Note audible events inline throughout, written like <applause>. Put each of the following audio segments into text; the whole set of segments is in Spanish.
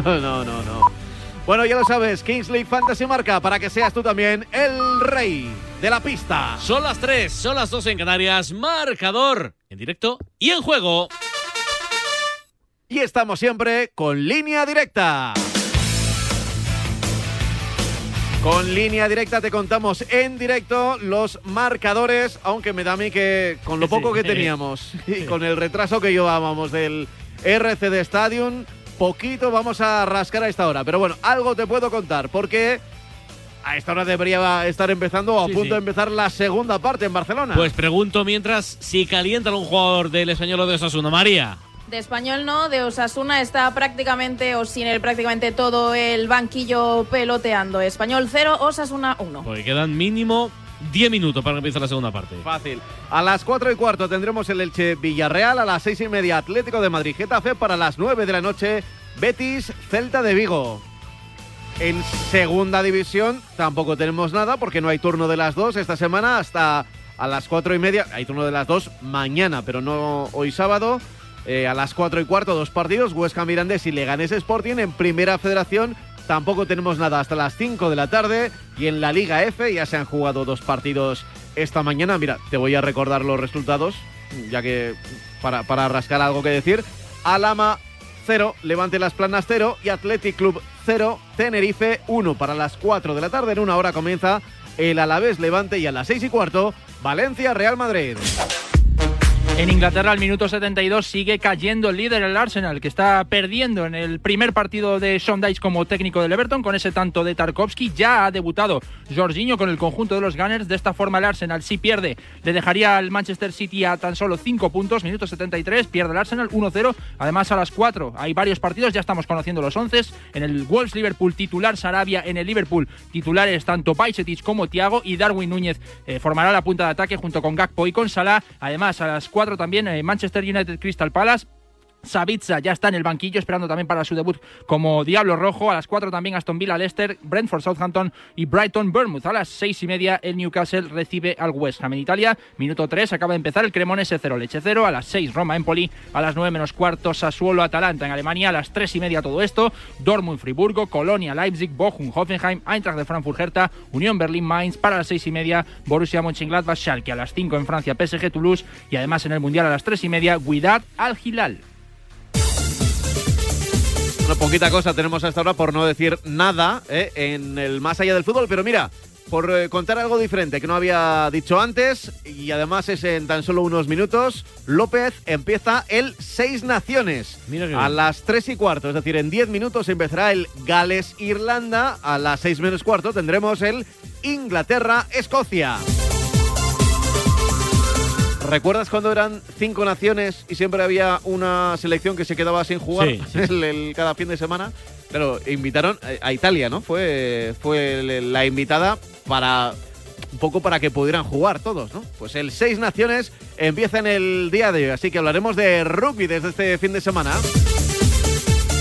<laughs> no, no, no. Bueno, ya lo sabes, Kings League Fantasy marca para que seas tú también el rey de la pista. Son las 3, son las 2 en Canarias. Marcador en directo y en juego. Y estamos siempre con línea directa. Con línea directa te contamos en directo los marcadores, aunque me da a mí que con lo poco que teníamos <laughs> y con el retraso que llevábamos del RCD Stadium, poquito vamos a rascar a esta hora. Pero bueno, algo te puedo contar, porque a esta hora debería estar empezando o a punto de empezar la segunda parte en Barcelona. Pues pregunto mientras si calienta un jugador del español o de Osasuna, María. De español no, de Osasuna está prácticamente o sin él prácticamente todo el banquillo peloteando. Español 0, Osasuna 1. Pues quedan mínimo 10 minutos para empezar la segunda parte. Fácil. A las 4 y cuarto tendremos el Elche Villarreal, a las 6 y media Atlético de Madrid Getafe, para las 9 de la noche Betis Celta de Vigo. En segunda división tampoco tenemos nada porque no hay turno de las dos esta semana hasta a las 4 y media. Hay turno de las dos mañana, pero no hoy sábado. Eh, a las 4 y cuarto, dos partidos, Huesca Mirandés y Leganés Sporting. En Primera Federación tampoco tenemos nada hasta las 5 de la tarde. Y en la Liga F ya se han jugado dos partidos esta mañana. Mira, te voy a recordar los resultados, ya que para, para rascar algo que decir. Alama 0, Levante Las Planas 0 y Athletic Club 0, Tenerife 1. Para las 4 de la tarde, en una hora comienza el Alavés Levante y a las 6 y cuarto, Valencia Real Madrid. En Inglaterra, al minuto 72, sigue cayendo el líder el Arsenal, que está perdiendo en el primer partido de Dyche como técnico del Everton, con ese tanto de Tarkovsky. Ya ha debutado Jorginho con el conjunto de los Gunners. De esta forma, el Arsenal, si pierde, le dejaría al Manchester City a tan solo 5 puntos. Minuto 73, pierde el Arsenal 1-0. Además, a las 4 hay varios partidos, ya estamos conociendo los 11. En el Wolves Liverpool titular Sarabia, en el Liverpool titulares tanto Paisetic como Thiago y Darwin Núñez eh, formará la punta de ataque junto con Gakpo y con Salah. Además, a las 4 también eh, Manchester United Crystal Palace. Savitza ya está en el banquillo esperando también para su debut como Diablo Rojo. A las 4 también Aston Villa Leicester, Brentford Southampton y Brighton Bournemouth. A las 6 y media el Newcastle recibe al West Ham en Italia. Minuto 3 acaba de empezar el Cremonese 0 Leche 0. A las 6 Roma Empoli. A las 9 menos cuarto Sassuolo Atalanta en Alemania. A las 3 y media todo esto. Dortmund Friburgo, Colonia Leipzig, Bochum Hoffenheim, Eintracht de Frankfurt Hertha, Unión Berlín Mainz. Para las 6 y media Borussia Mönchengladbach Schalke. A las 5 en Francia PSG Toulouse. Y además en el Mundial a las 3 y media Guidat Al Hilal. Una poquita cosa tenemos hasta ahora por no decir nada ¿eh? en el más allá del fútbol, pero mira, por eh, contar algo diferente que no había dicho antes y además es en tan solo unos minutos, López empieza el Seis Naciones a las 3 y cuarto, es decir, en 10 minutos empezará el Gales-Irlanda, a las 6 menos cuarto tendremos el Inglaterra-Escocia. ¿Recuerdas cuando eran cinco naciones y siempre había una selección que se quedaba sin jugar <laughs> el, cada fin de semana? Pero invitaron a Italia, ¿no? Fue, fue la invitada para un poco para que pudieran jugar todos, ¿no? Pues el Seis Naciones empieza en el día de hoy, así que hablaremos de rugby desde este fin de semana.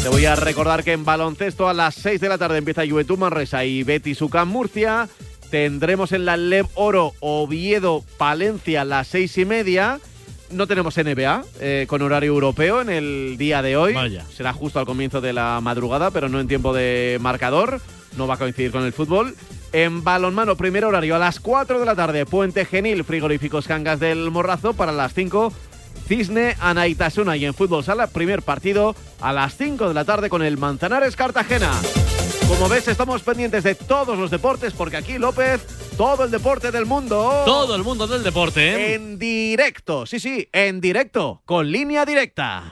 Te voy a recordar que en baloncesto a las 6 de la tarde empieza Juventud Manresa y Betis UCAM Murcia. Tendremos en la LEV Oro Oviedo Palencia a las seis y media. No tenemos NBA eh, con horario europeo en el día de hoy. Será justo al comienzo de la madrugada, pero no en tiempo de marcador. No va a coincidir con el fútbol. En balonmano, primer horario a las 4 de la tarde, Puente Genil, Frigoríficos Cangas del Morrazo para las 5. Cisne, Anaitasuna y en fútbol sala, primer partido a las 5 de la tarde con el Manzanares Cartagena. Como ves, estamos pendientes de todos los deportes porque aquí, López, todo el deporte del mundo. Todo el mundo del deporte. ¿eh? En directo, sí, sí, en directo, con línea directa.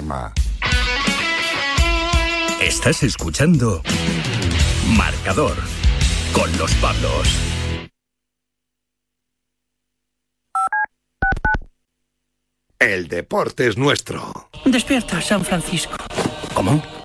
Estás escuchando Marcador con los Pablos. El deporte es nuestro. Despierta, San Francisco. ¿Cómo?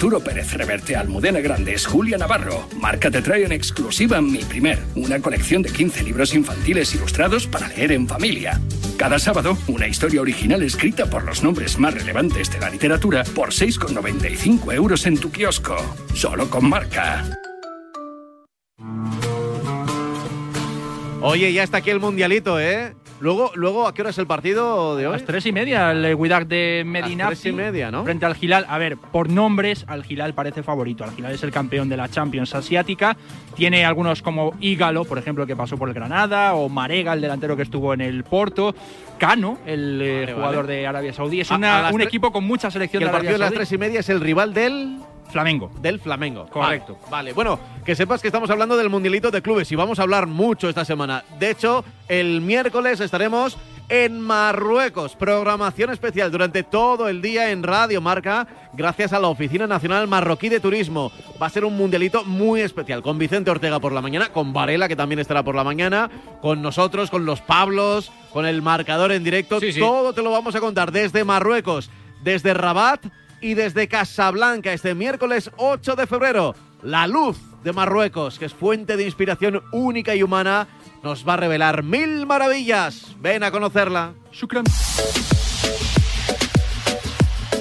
Arturo Pérez Reverte, Almudena Grandes, Julia Navarro. Marca te trae en exclusiva Mi Primer, una colección de 15 libros infantiles ilustrados para leer en familia. Cada sábado, una historia original escrita por los nombres más relevantes de la literatura por 6,95 euros en tu kiosco. Solo con Marca. Oye, ya está aquí el mundialito, ¿eh? Luego, luego ¿a qué hora es el partido de A hoy? las tres y media, el Widak de Medina. tres y media, ¿no? Frente al Gilal. A ver, por nombres, al Gilal parece favorito. Al Gilal es el campeón de la Champions Asiática. Tiene algunos como Ígalo, por ejemplo, que pasó por el Granada, o Marega, el delantero que estuvo en el Porto. Cano, el eh, Vale, jugador vale. de Arabia Saudí. Es A- una- a un equipo con mucha selección el partido de las tres y media es el rival del Flamengo. del Flamengo. Correcto. Vale, vale. bueno, que sepas que estamos hablando del mundialito de clubes y vamos a hablar mucho esta semana. De hecho, el miércoles estaremos en Marruecos. Programación especial durante todo el día en Radio Marca, gracias a la Oficina Nacional Marroquí de Turismo. Va a ser un mundialito muy especial, con Vicente Ortega por la mañana, con Varela, que también estará por la mañana, con nosotros, con los Pablos, con el marcador en directo. Sí, sí. Todo te lo vamos a contar desde Marruecos, desde Rabat y desde Casablanca este miércoles 8 de febrero. La luz de Marruecos, que es fuente de inspiración única y humana, nos va a revelar mil maravillas. Ven a conocerla. Shukran.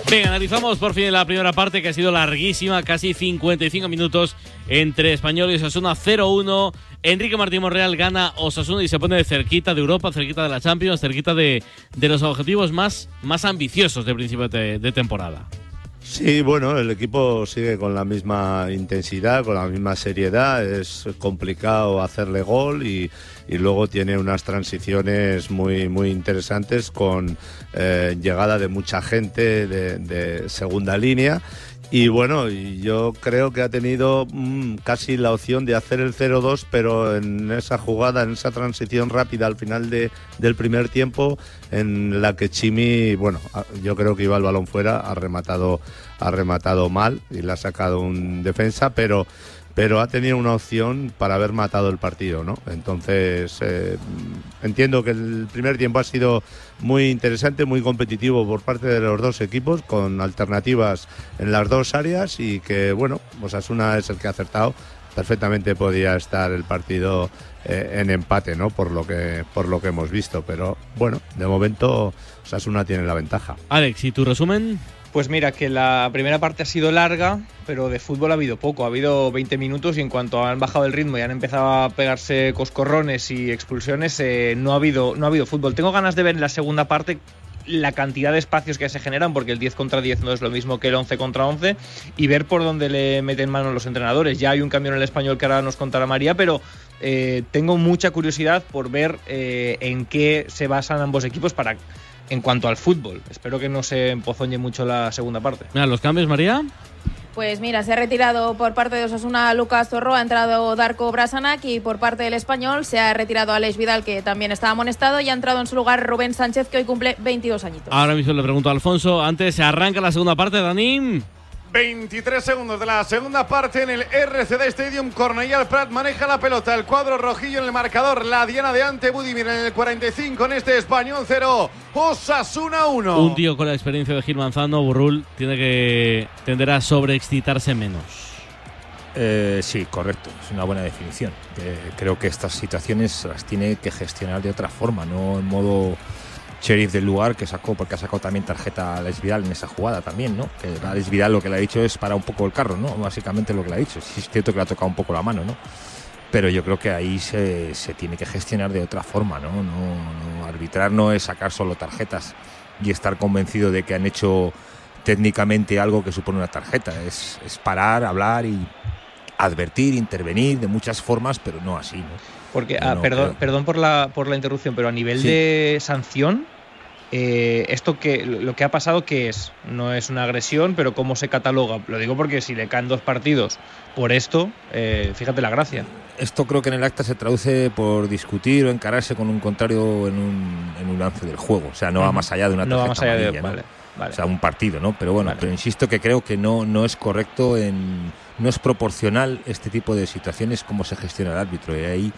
Venga, analizamos por fin la primera parte que ha sido larguísima, casi 55 minutos entre Español y Osasuna 0-1. Enrique Martín Monreal gana Osasuna y se pone cerquita de Europa, cerquita de la Champions, cerquita de, de los objetivos más, más ambiciosos de principio de, de temporada. Sí, bueno, el equipo sigue con la misma intensidad, con la misma seriedad. Es complicado hacerle gol y, luego tiene unas transiciones muy, muy interesantes con eh, llegada de mucha gente de segunda línea. Y bueno, yo creo que ha tenido mm, casi la opción de hacer el 0-2, pero en esa jugada, en esa transición rápida al final de, del primer tiempo, en la que Chimi, bueno, a- yo creo que iba el balón fuera, ha rematado, ha rematado mal y le ha sacado un defensa, pero pero ha tenido una opción para haber matado el partido, ¿no? Entonces, eh, entiendo que el primer tiempo ha sido muy interesante, muy competitivo por parte de los dos equipos, con alternativas en las dos áreas y que, bueno, Osasuna es el que ha acertado. Perfectamente podía estar el partido eh, en empate, ¿no? Por lo que por lo que hemos visto, pero bueno, de momento Osasuna tiene la ventaja. Alex, ¿y tu resumen? Pues mira, que la primera parte ha sido larga, pero de fútbol ha habido poco. Ha habido 20 minutos y en cuanto han bajado el ritmo y han empezado a pegarse coscorrones y expulsiones, eh, no, ha habido, no ha habido fútbol. Tengo ganas de ver en la segunda parte la cantidad de espacios que se generan, porque el 10 contra 10 no es lo mismo que el 11 contra 11, y ver por dónde le meten mano los entrenadores. Ya hay un cambio en el español que ahora nos contará María, pero eh, tengo mucha curiosidad por ver eh, en qué se basan ambos equipos para en cuanto al fútbol. Espero que no se empozoñe mucho la segunda parte. Mira, los cambios, María. Pues mira, se ha retirado por parte de Osasuna Lucas Zorro, ha entrado Darko Brasanac y por parte del español se ha retirado Alex Vidal, que también estaba amonestado, y ha entrado en su lugar Rubén Sánchez, que hoy cumple 22 añitos. Ahora mismo le pregunto a Alfonso. Antes se arranca la segunda parte, Dani. 23 segundos de la segunda parte en el RCD Stadium. Cornellal Prat maneja la pelota. El cuadro rojillo en el marcador. La Diana de ante Budimir en el 45 en este español 0. Osasuna 1. Un tío con la experiencia de Gil Manzano, Burrul, tiene que tender a sobreexcitarse menos. Eh, sí, correcto. Es una buena definición. Eh, creo que estas situaciones las tiene que gestionar de otra forma, no en modo sheriff del lugar que sacó, porque ha sacado también tarjeta a Alex Vidal en esa jugada también, ¿no? Que Alex Vidal lo que le ha dicho es para un poco el carro, ¿no? Básicamente lo que le ha dicho. Sí es cierto que le ha tocado un poco la mano, ¿no? Pero yo creo que ahí se, se tiene que gestionar de otra forma, ¿no? No, no Arbitrar no es sacar solo tarjetas y estar convencido de que han hecho técnicamente algo que supone una tarjeta. Es, es parar, hablar y advertir, intervenir de muchas formas, pero no así, ¿no? Porque, ah, no, perdón, creo- perdón por la, por la interrupción, pero a nivel Sí. de sanción, eh, esto que lo que ha pasado que es no es una agresión, pero cómo se cataloga. Lo digo porque si le caen dos partidos por esto, eh, fíjate la gracia. Esto creo que en el acta se traduce por discutir o encararse con un contrario en un, en un lance del juego. O sea, no va más allá de una No va tarjeta más allá de- amarilla, ¿no? vale, vale. O sea, un partido, ¿no? Pero bueno, pero insisto que creo que no, no es correcto, en, no es proporcional este tipo de situaciones como se gestiona el árbitro. Y ahí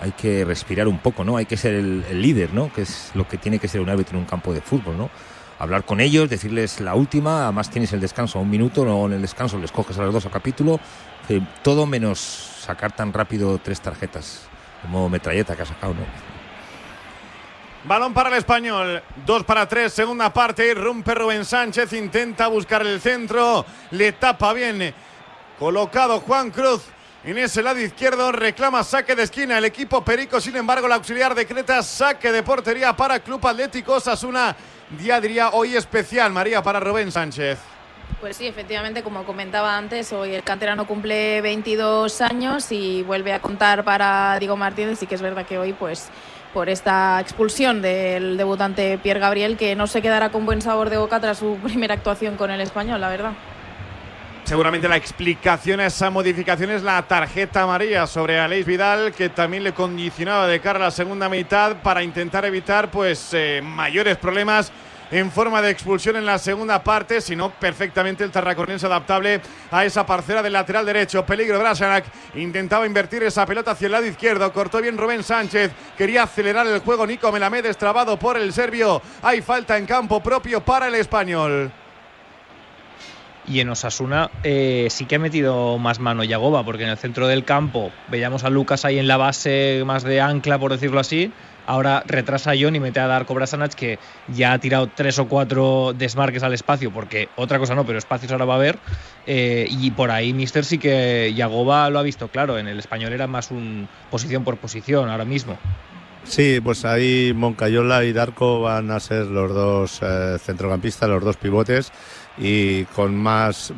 hay que respirar un poco, ¿no? Hay que ser el, el líder, ¿no? Que es lo que tiene que ser un árbitro en un campo de fútbol, ¿no? Hablar con ellos, decirles la última, además tienes el descanso a un minuto, no en el descanso les coges a los dos a capítulo, eh, todo menos sacar tan rápido tres tarjetas, como metralleta que ha sacado, ¿no? Balón para el español. Dos para tres, segunda parte. Irrumpe Rubén Sánchez. Intenta buscar el centro. Le tapa bien. Colocado Juan Cruz. En ese lado izquierdo reclama saque de esquina el equipo Perico. Sin embargo, el auxiliar decreta saque de portería para Club Atlético Osasuna. Día diría hoy especial, María, para Rubén Sánchez. Pues sí, efectivamente, como comentaba antes, hoy el canterano cumple 22 años y vuelve a contar para Diego Martínez. Sí que es verdad que hoy, pues, por esta expulsión del debutante Pierre Gabriel, que no se quedará con buen sabor de boca tras su primera actuación con el español, la verdad. Seguramente la explicación a esa modificación es la tarjeta amarilla sobre Aleix Vidal, que también le condicionaba de cara a la segunda mitad para intentar evitar pues eh, mayores problemas en forma de expulsión en la segunda parte, sino perfectamente el tarraconense adaptable a esa parcela del lateral derecho. Peligro Brasanac, intentaba invertir esa pelota hacia el lado izquierdo, cortó bien Rubén Sánchez, quería acelerar el juego Nico Melamed, destrabado por el serbio. Hay falta en campo propio para el español. Y en Osasuna eh, sí que ha metido más mano Yagoba, porque en el centro del campo veíamos a Lucas ahí en la base más de ancla, por decirlo así. Ahora retrasa a John y mete a Darko Brasanac, que ya ha tirado tres o cuatro desmarques al espacio, porque otra cosa no, pero espacios ahora va a haber. Eh, y por ahí Mister sí que Yagoba lo ha visto claro. En el español era más un posición por posición ahora mismo. Sí, pues ahí Moncayola y Darko van a ser los dos eh, centrocampistas, los dos pivotes y con más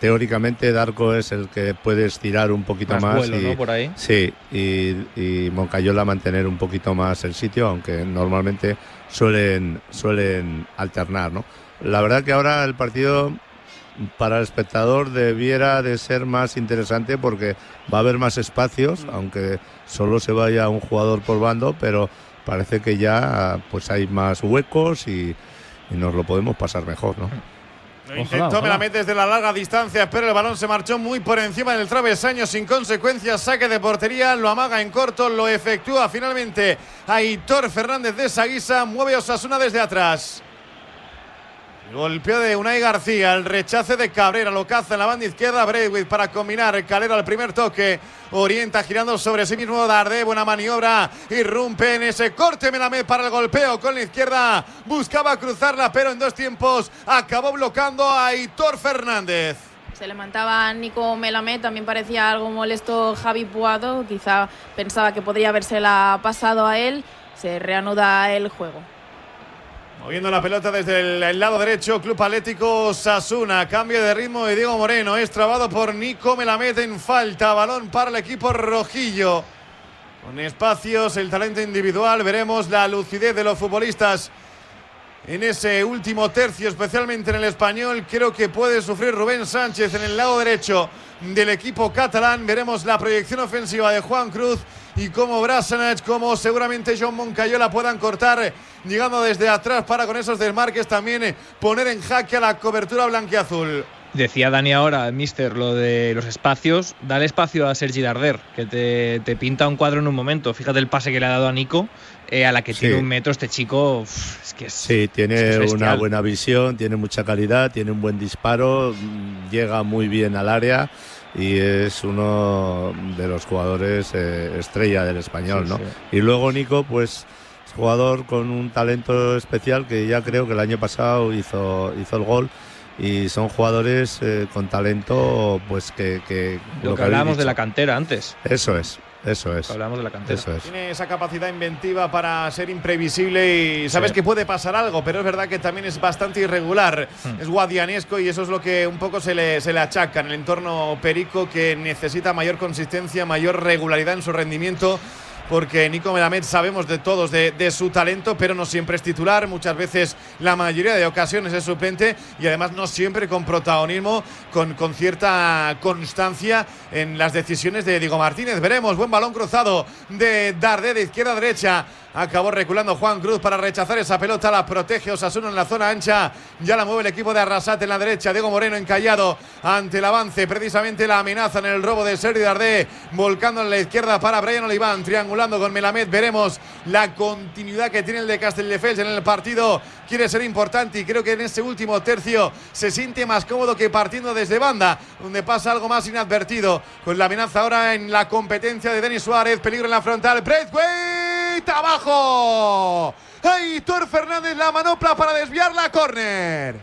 teóricamente Darko es el que puede estirar un poquito Más más, vuelo, y, ¿no? Por ahí. Sí, y, y Moncayola mantener un poquito más el sitio, aunque normalmente suelen suelen alternar, ¿no? La verdad que ahora el partido para el espectador debiera de ser más interesante porque va a haber más espacios, aunque solo se vaya un jugador por bando, pero parece que ya pues hay más huecos y, y nos lo podemos pasar mejor, ¿no? Intentó Melamed desde la larga distancia, pero el balón se marchó muy por encima del travesaño sin consecuencias. Saque de portería, lo amaga en corto, lo efectúa finalmente Aitor Fernández de Saguisa. Mueve Osasuna desde atrás. Golpeo de Unai García, el rechace de Cabrera, lo caza en la banda izquierda Braithwaite para combinar Calero al primer toque, orienta girando sobre sí mismo Darde, buena maniobra, irrumpe en ese corte Melamed para el golpeo con la izquierda, buscaba cruzarla pero en dos tiempos acabó bloqueando a Aitor Fernández. Se levantaba Nico Melamed, también parecía algo molesto Javi Puado, quizá pensaba que podría habérsela pasado a él. Se reanuda el juego. Moviendo la pelota desde el, lado derecho, Club Atlético Sasuna. Cambio de ritmo de Diego Moreno. Es trabado por Nico Melamed en falta. Balón para el equipo rojillo. Con espacios, el talento individual. Veremos la lucidez de los futbolistas en ese último tercio, especialmente en el español. Creo que puede sufrir Rubén Sánchez en el lado derecho del equipo catalán. Veremos la proyección ofensiva de Juan Cruz y cómo Brasanac, como seguramente John Moncayola puedan cortar, llegando desde atrás para con esos desmarques también eh, poner en jaque a la cobertura blanquiazul. Decía Dani ahora, mister, lo de los espacios. Dale espacio a Sergi Darder, que te, te pinta un cuadro en un momento. Fíjate el pase que le ha dado a Nico, eh, a la que Sí. tiene un metro este chico. uf, es que es, Sí, es tiene que es bestial. una buena visión, tiene mucha calidad, tiene un buen disparo, llega muy bien al área y es uno de los jugadores eh, estrella del español, Sí, ¿no? sí. Y luego Nico, pues es jugador con un talento especial que ya creo que el año pasado hizo, hizo el gol y son jugadores eh, con talento, pues que... que Lo que hablábamos de la cantera antes. Eso es, eso es. Hablamos de la cantera. Eso es. Tiene esa capacidad inventiva para ser imprevisible y sabes Sí. que puede pasar algo, pero es verdad que también es bastante irregular. Hmm. Es guadianesco y eso es lo que un poco se le, se le achaca en el entorno perico que necesita mayor consistencia, mayor regularidad en su rendimiento. Porque Nico Melamed sabemos de todos de, su talento, pero no siempre es titular. Muchas veces, la mayoría de ocasiones es suplente y además no siempre con protagonismo, con, con cierta constancia en las decisiones de Diego Martínez. Veremos, buen balón cruzado de Dardé de izquierda a derecha. Acabó reculando Juan Cruz para rechazar esa pelota. La protege Osasuna en la zona ancha. Ya la mueve el equipo de Arrasate en la derecha. Diego Moreno encallado ante el avance. Precisamente la amenaza en el robo de Sergi Dardé. Volcando en la izquierda para Brian Oliván. Triangulando con Melamed. Veremos la continuidad que tiene el de Castelldefels en el partido. Quiere ser importante y creo que en ese último tercio se siente más cómodo que partiendo desde banda, donde pasa algo más inadvertido. Con la amenaza ahora en la competencia de Denis Suárez. Peligro en la frontal. Braithwaite abajo. Aitor Fernández la manopla para desviar la córner.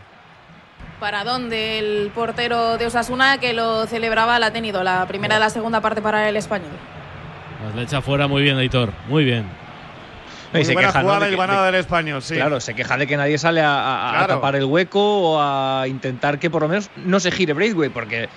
Paradón del portero de Osasuna que lo celebraba, la ha tenido la primera de la segunda parte para el español. Pues le echa fuera muy bien, Aitor. Muy bien. Y se queja, ¿no? de que- hilvanada de- del español, sí. Claro, se queja de que nadie sale a, a- a Claro. tapar el hueco o a intentar que por lo menos no se gire Braithwaite, porque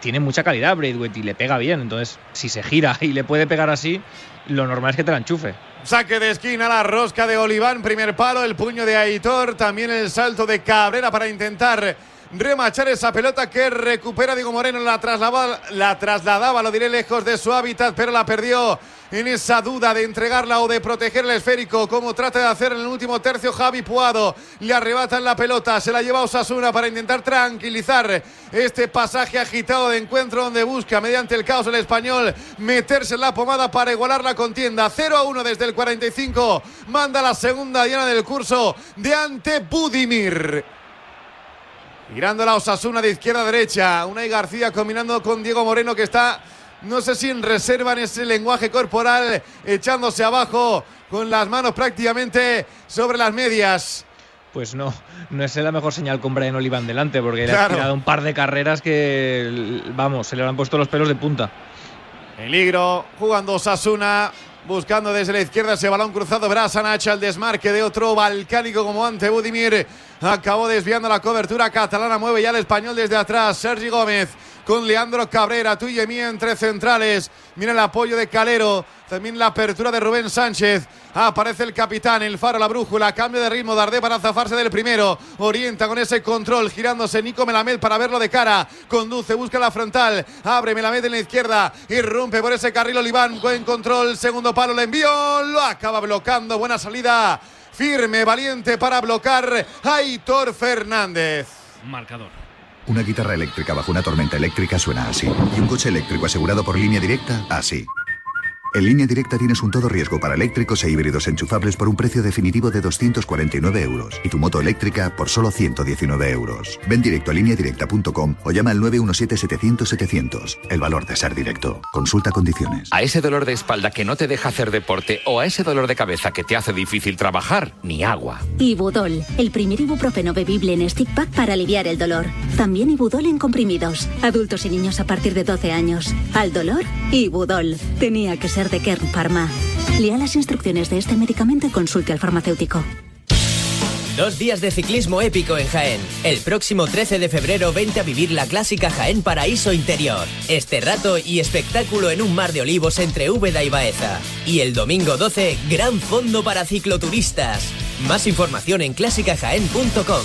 tiene mucha calidad Braithwaite y le pega bien. Entonces, si se gira <laughs> y le puede pegar así, lo normal es que te la enchufe. Saque de esquina, la rosca de Oliván, primer palo, el puño de Aitor, también el salto de Cabrera para intentar remachar esa pelota que recupera Diego Moreno, la trasladaba, la trasladaba, lo diré lejos de su hábitat, pero la perdió en esa duda de entregarla o de proteger el esférico, como trata de hacer en el último tercio Javi Puado. Le arrebatan la pelota, se la lleva Osasuna para intentar tranquilizar este pasaje agitado de encuentro donde busca mediante el caos el español meterse en la pomada para igualar la contienda. 0 a 1 desde el 45. Manda la segunda diana del curso de ante Budimir. Girando la Osasuna de izquierda a derecha. Unai García combinando con Diego Moreno que está, no sé si en reserva en ese lenguaje corporal, echándose abajo con las manos prácticamente sobre las medias. Pues no, no es la mejor señal con Brian Oliván delante, porque le ha tirado un par de carreras que, vamos, se le han puesto los pelos de punta. Peligro, jugando Osasuna, buscando desde la izquierda ese balón cruzado. Brasanacha, el desmarque de otro balcánico como ante Budimir. Acabó desviando la cobertura catalana, mueve ya el español desde atrás. Sergi Gómez con Leandro Cabrera, tú y mí entre centrales. Mira el apoyo de Calero, también la apertura de Rubén Sánchez. Aparece el capitán, el faro, la brújula, cambio de ritmo, Dardé para zafarse del primero. Orienta con ese control, girándose Nico Melamed para verlo de cara. Conduce, busca la frontal, abre Melamed en la izquierda, irrumpe por ese carril Oliván, buen control, segundo palo, le envió, lo acaba bloqueando, buena salida. Firme, valiente para bloquear Aitor Fernández. Marcador. Una guitarra eléctrica bajo una tormenta eléctrica suena así. Y un coche eléctrico asegurado por línea directa, así. En línea directa tienes un todo riesgo para eléctricos e híbridos enchufables por un precio definitivo de 249 euros. Y tu moto eléctrica por solo 119 euros. Ven directo a lineadirecta.com o llama al 917-700-700. El valor de ser directo. Consulta condiciones. A ese dolor de espalda que no te deja hacer deporte o a ese dolor de cabeza que te hace difícil trabajar, ni agua. Ibudol, el primer ibuprofeno bebible en stick pack para aliviar el dolor. También Ibudol en comprimidos. Adultos y niños a partir de 12 años. Al dolor, Ibudol. Tenía que ser de Kern Pharma. Lea las instrucciones de este medicamento y consulte al farmacéutico. Dos días de ciclismo épico en Jaén. El próximo 13 de febrero vente a vivir la clásica Jaén Paraíso Interior. Este rato y espectáculo en un mar de olivos entre Úbeda y Baeza. Y el domingo 12, gran fondo para cicloturistas. Más información en clásicajaén.com.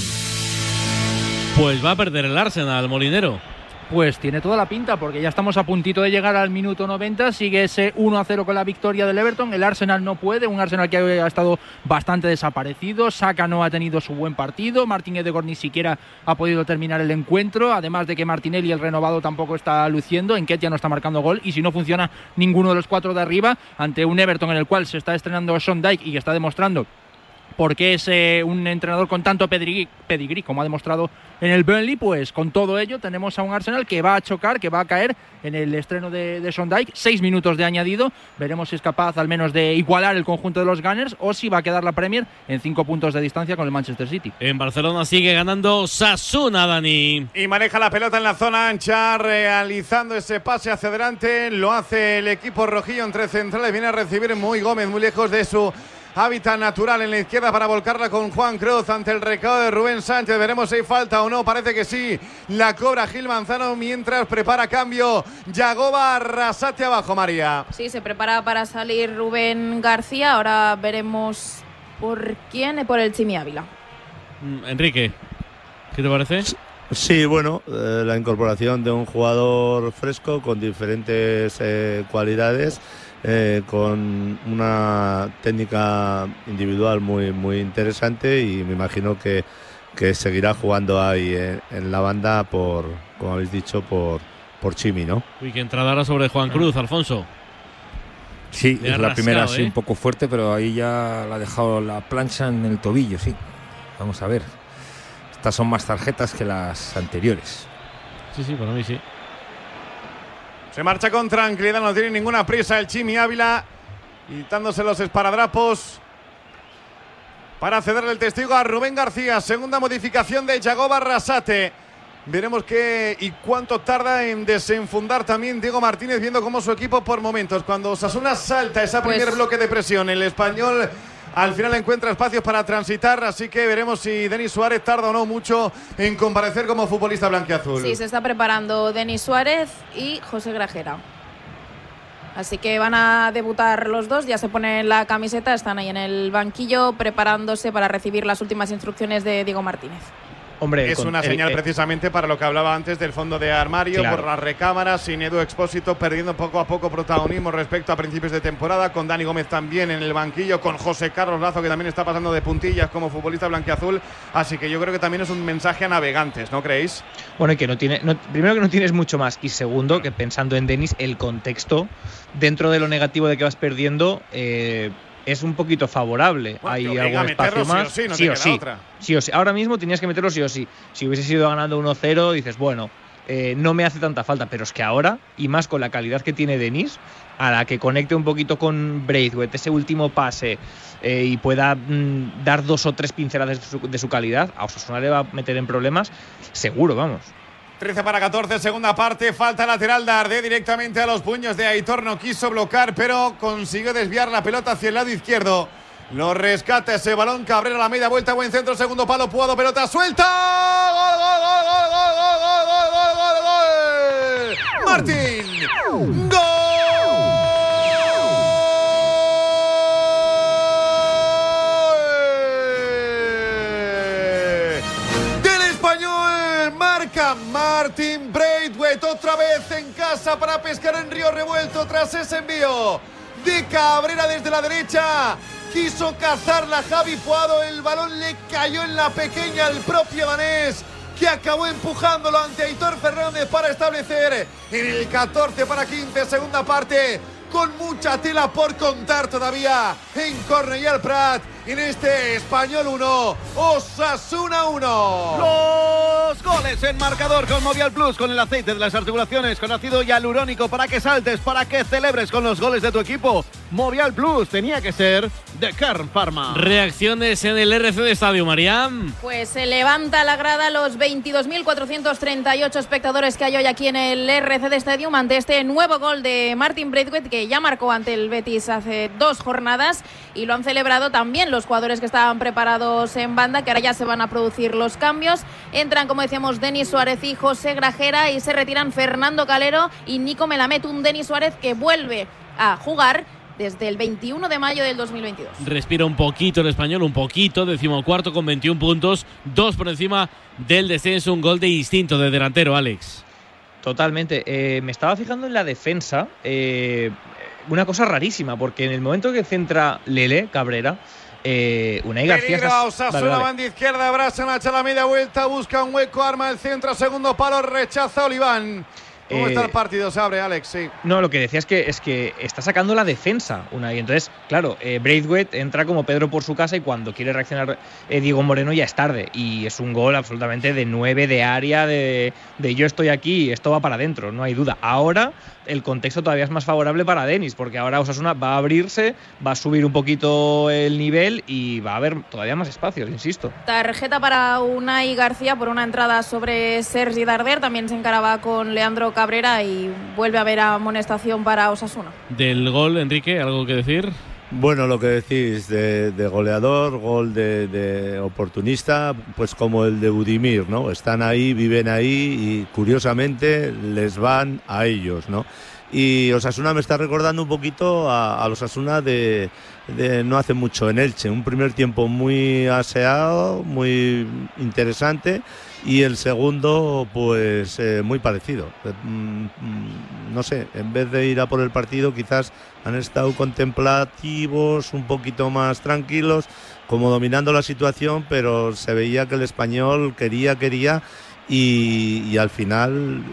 Pues va a perder el Arsenal, Molinero. Pues tiene toda la pinta, porque ya estamos a puntito de llegar al minuto 90. Sigue ese 1 a 0 con la victoria del Everton. El Arsenal no puede, un Arsenal que ha estado bastante desaparecido. Saka no ha tenido su buen partido. Martín Edegor ni siquiera ha podido terminar el encuentro. Además de que Martinelli, el renovado, tampoco está luciendo. ya no está marcando gol. Y si no funciona ninguno de los cuatro de arriba, ante un Everton en el cual se está estrenando Sean Dyke y que está demostrando porque es eh, un entrenador con tanto pedigrí, como ha demostrado en el Burnley, pues con todo ello tenemos a un Arsenal que va a chocar, que va a caer en el estreno de, de Sondike, seis minutos de añadido, veremos si es capaz al menos de igualar el conjunto de los Gunners o si va a quedar la Premier en cinco puntos de distancia con el Manchester City. En Barcelona sigue ganando Sasuna, Dani. Y maneja la pelota en la zona ancha, realizando ese pase hacia adelante, lo hace el equipo rojillo entre centrales, viene a recibir muy Gómez, muy lejos de su hábitat natural en la izquierda para volcarla con Juan Cruz ante el recado de Rubén Sánchez. Veremos si hay falta o no. Parece que sí. La cobra Gil Manzano mientras prepara cambio. Yagoba Rasate abajo, María. Sí, se prepara para salir Rubén García. Ahora veremos por quién, por el Chimi Ávila. Mm, Enrique, ¿qué te parece? Sí, bueno, eh, la incorporación de un jugador fresco con diferentes eh, cualidades eh, con una técnica individual muy, muy interesante y me imagino que, que seguirá jugando ahí en, la banda por, como habéis dicho, por, por Chimi, ¿no? Uy, que entrada ahora sobre Juan Cruz, Alfonso. Sí, es la primera sí, ¿eh? un poco fuerte, pero ahí ya la ha dejado la plancha en el tobillo, sí. Vamos a ver. Estas son más tarjetas que las anteriores. Sí, sí, para mí sí. Se marcha con tranquilidad, no tiene ninguna prisa el Chimi Ávila, quitándose los esparadrapos para cederle el testigo a Rubén García. Segunda modificación de Yagoba Rasate. Veremos qué y cuánto tarda en desenfundar también Diego Martínez, viendo cómo su equipo por momentos, cuando Sasuna salta ese primer pues bloque de presión, el español al final encuentra espacios para transitar, así que veremos si Denis Suárez tarda o no mucho en comparecer como futbolista blanqueazul. Sí, se está preparando Denis Suárez y José Grajera. Así que van a debutar los dos, ya se ponen la camiseta, están ahí en el banquillo preparándose para recibir las últimas instrucciones de Diego Martínez es una señal precisamente para lo que hablaba antes del fondo de armario, por las recámaras, sin Edu Expósito perdiendo poco a poco protagonismo respecto a principios de temporada, con Dani Gómez también en el banquillo, con José Carlos Lazo que también está pasando de puntillas como futbolista blanqueazul, así que yo creo que también es un mensaje a navegantes, ¿no creéis? Bueno, y que no tiene, primero que no tienes mucho más, y segundo que pensando en Denis, el contexto dentro de lo negativo de que vas perdiendo. Eh, es un poquito favorable. Hay algún espacio más. Sí o sí, sí, o sí. Ahora mismo tenías que meterlo sí o sí. Si hubiese sido ganando 1-0, dices, bueno, eh, no me hace tanta falta. Pero es que ahora, y más con la calidad que tiene Denis, a la que conecte un poquito con Braithwaite, ese último pase, eh, y pueda mm, dar dos o tres pinceladas de su, de su calidad, a Osasuna le va a meter en problemas, seguro, vamos. 13 para 14, segunda parte. Falta lateral de Arde directamente a los puños de Aitor. No quiso bloquear, pero consiguió desviar la pelota hacia el lado izquierdo. Lo rescata ese balón. Cabrera la media vuelta. Buen centro. Segundo palo. Puado. Pelota suelta. ¡Gol, gol, gol, gol, gol, gol, gol, gol, gol! Martín. ¡Gol! Martin Braithwaite otra vez en casa para pescar en Río Revuelto tras ese envío. De Cabrera desde la derecha. Quiso cazarla Javi Puado, el balón le cayó en la pequeña al propio Vanés que acabó empujándolo ante Aitor Fernández para establecer en el 14 para 15, segunda parte, con mucha tela por contar todavía en Cornellal Prat en este Español 1, Osasuna 1. Los goles en marcador con Movial Plus, con el aceite de las articulaciones, con ácido hialurónico para que saltes, para que celebres con los goles de tu equipo. Movial Plus tenía que ser de Kern Pharma. Reacciones en el RC de Estadio, Mariam. Pues se levanta la grada los 22.438 espectadores que hay hoy aquí en el RC de Estadio ante este nuevo gol de Martin Braithwaite que ya marcó ante el Betis hace dos jornadas y lo han celebrado también los jugadores que estaban preparados en banda, que ahora ya se van a producir los cambios. Entran, como decíamos, Denis Suárez y José Grajera y se retiran Fernando Calero y Nico Melamed, un Denis Suárez que vuelve a jugar desde el 21 de mayo del 2022. Respira un poquito el español, un poquito, decimocuarto con 21 puntos, dos por encima del descenso, un gol de instinto de delantero, Alex. Totalmente. Eh, me estaba fijando en la defensa. eh, una cosa rarísima, porque en el momento que centra Lele Cabrera, eh, Unai García. Peligro está- a Osasuna, Vale, vale. banda izquierda, Brasa, echa la media vuelta, busca un hueco, arma el centro, segundo palo, rechaza Oliván. ¿Cómo Eh, está el partido? Se abre, Alex, sí. No, lo que decía es que, es que está sacando la defensa una y entonces, claro, eh, Braithwaite entra como Pedro por su casa y cuando quiere reaccionar eh, Diego Moreno ya es tarde y es un gol absolutamente de nueve de área, de, de yo estoy aquí y esto va para adentro, no hay duda. Ahora el contexto todavía es más favorable para Denis porque ahora Osasuna va a abrirse, va a subir un poquito el nivel y va a haber todavía más espacios, insisto. Tarjeta para Unai García por una entrada sobre Sergi Darder. También se encaraba con Leandro Cabrera y vuelve a haber amonestación para Osasuna. Del gol, Enrique, ¿algo que decir? Bueno, lo que decís de, de goleador, gol de, de oportunista, pues como el de Budimir, ¿no? Están ahí, viven ahí y curiosamente les van a ellos, ¿no? Y Osasuna me está recordando un poquito a, a los Osasuna de, de no hace mucho en Elche. Un primer tiempo muy aseado, muy interesante y el segundo pues eh, muy parecido. Eh, mm, mm, no sé, en vez de ir a por el partido quizás han estado contemplativos, un poquito más tranquilos, como dominando la situación, pero se veía que el español quería, quería y, al final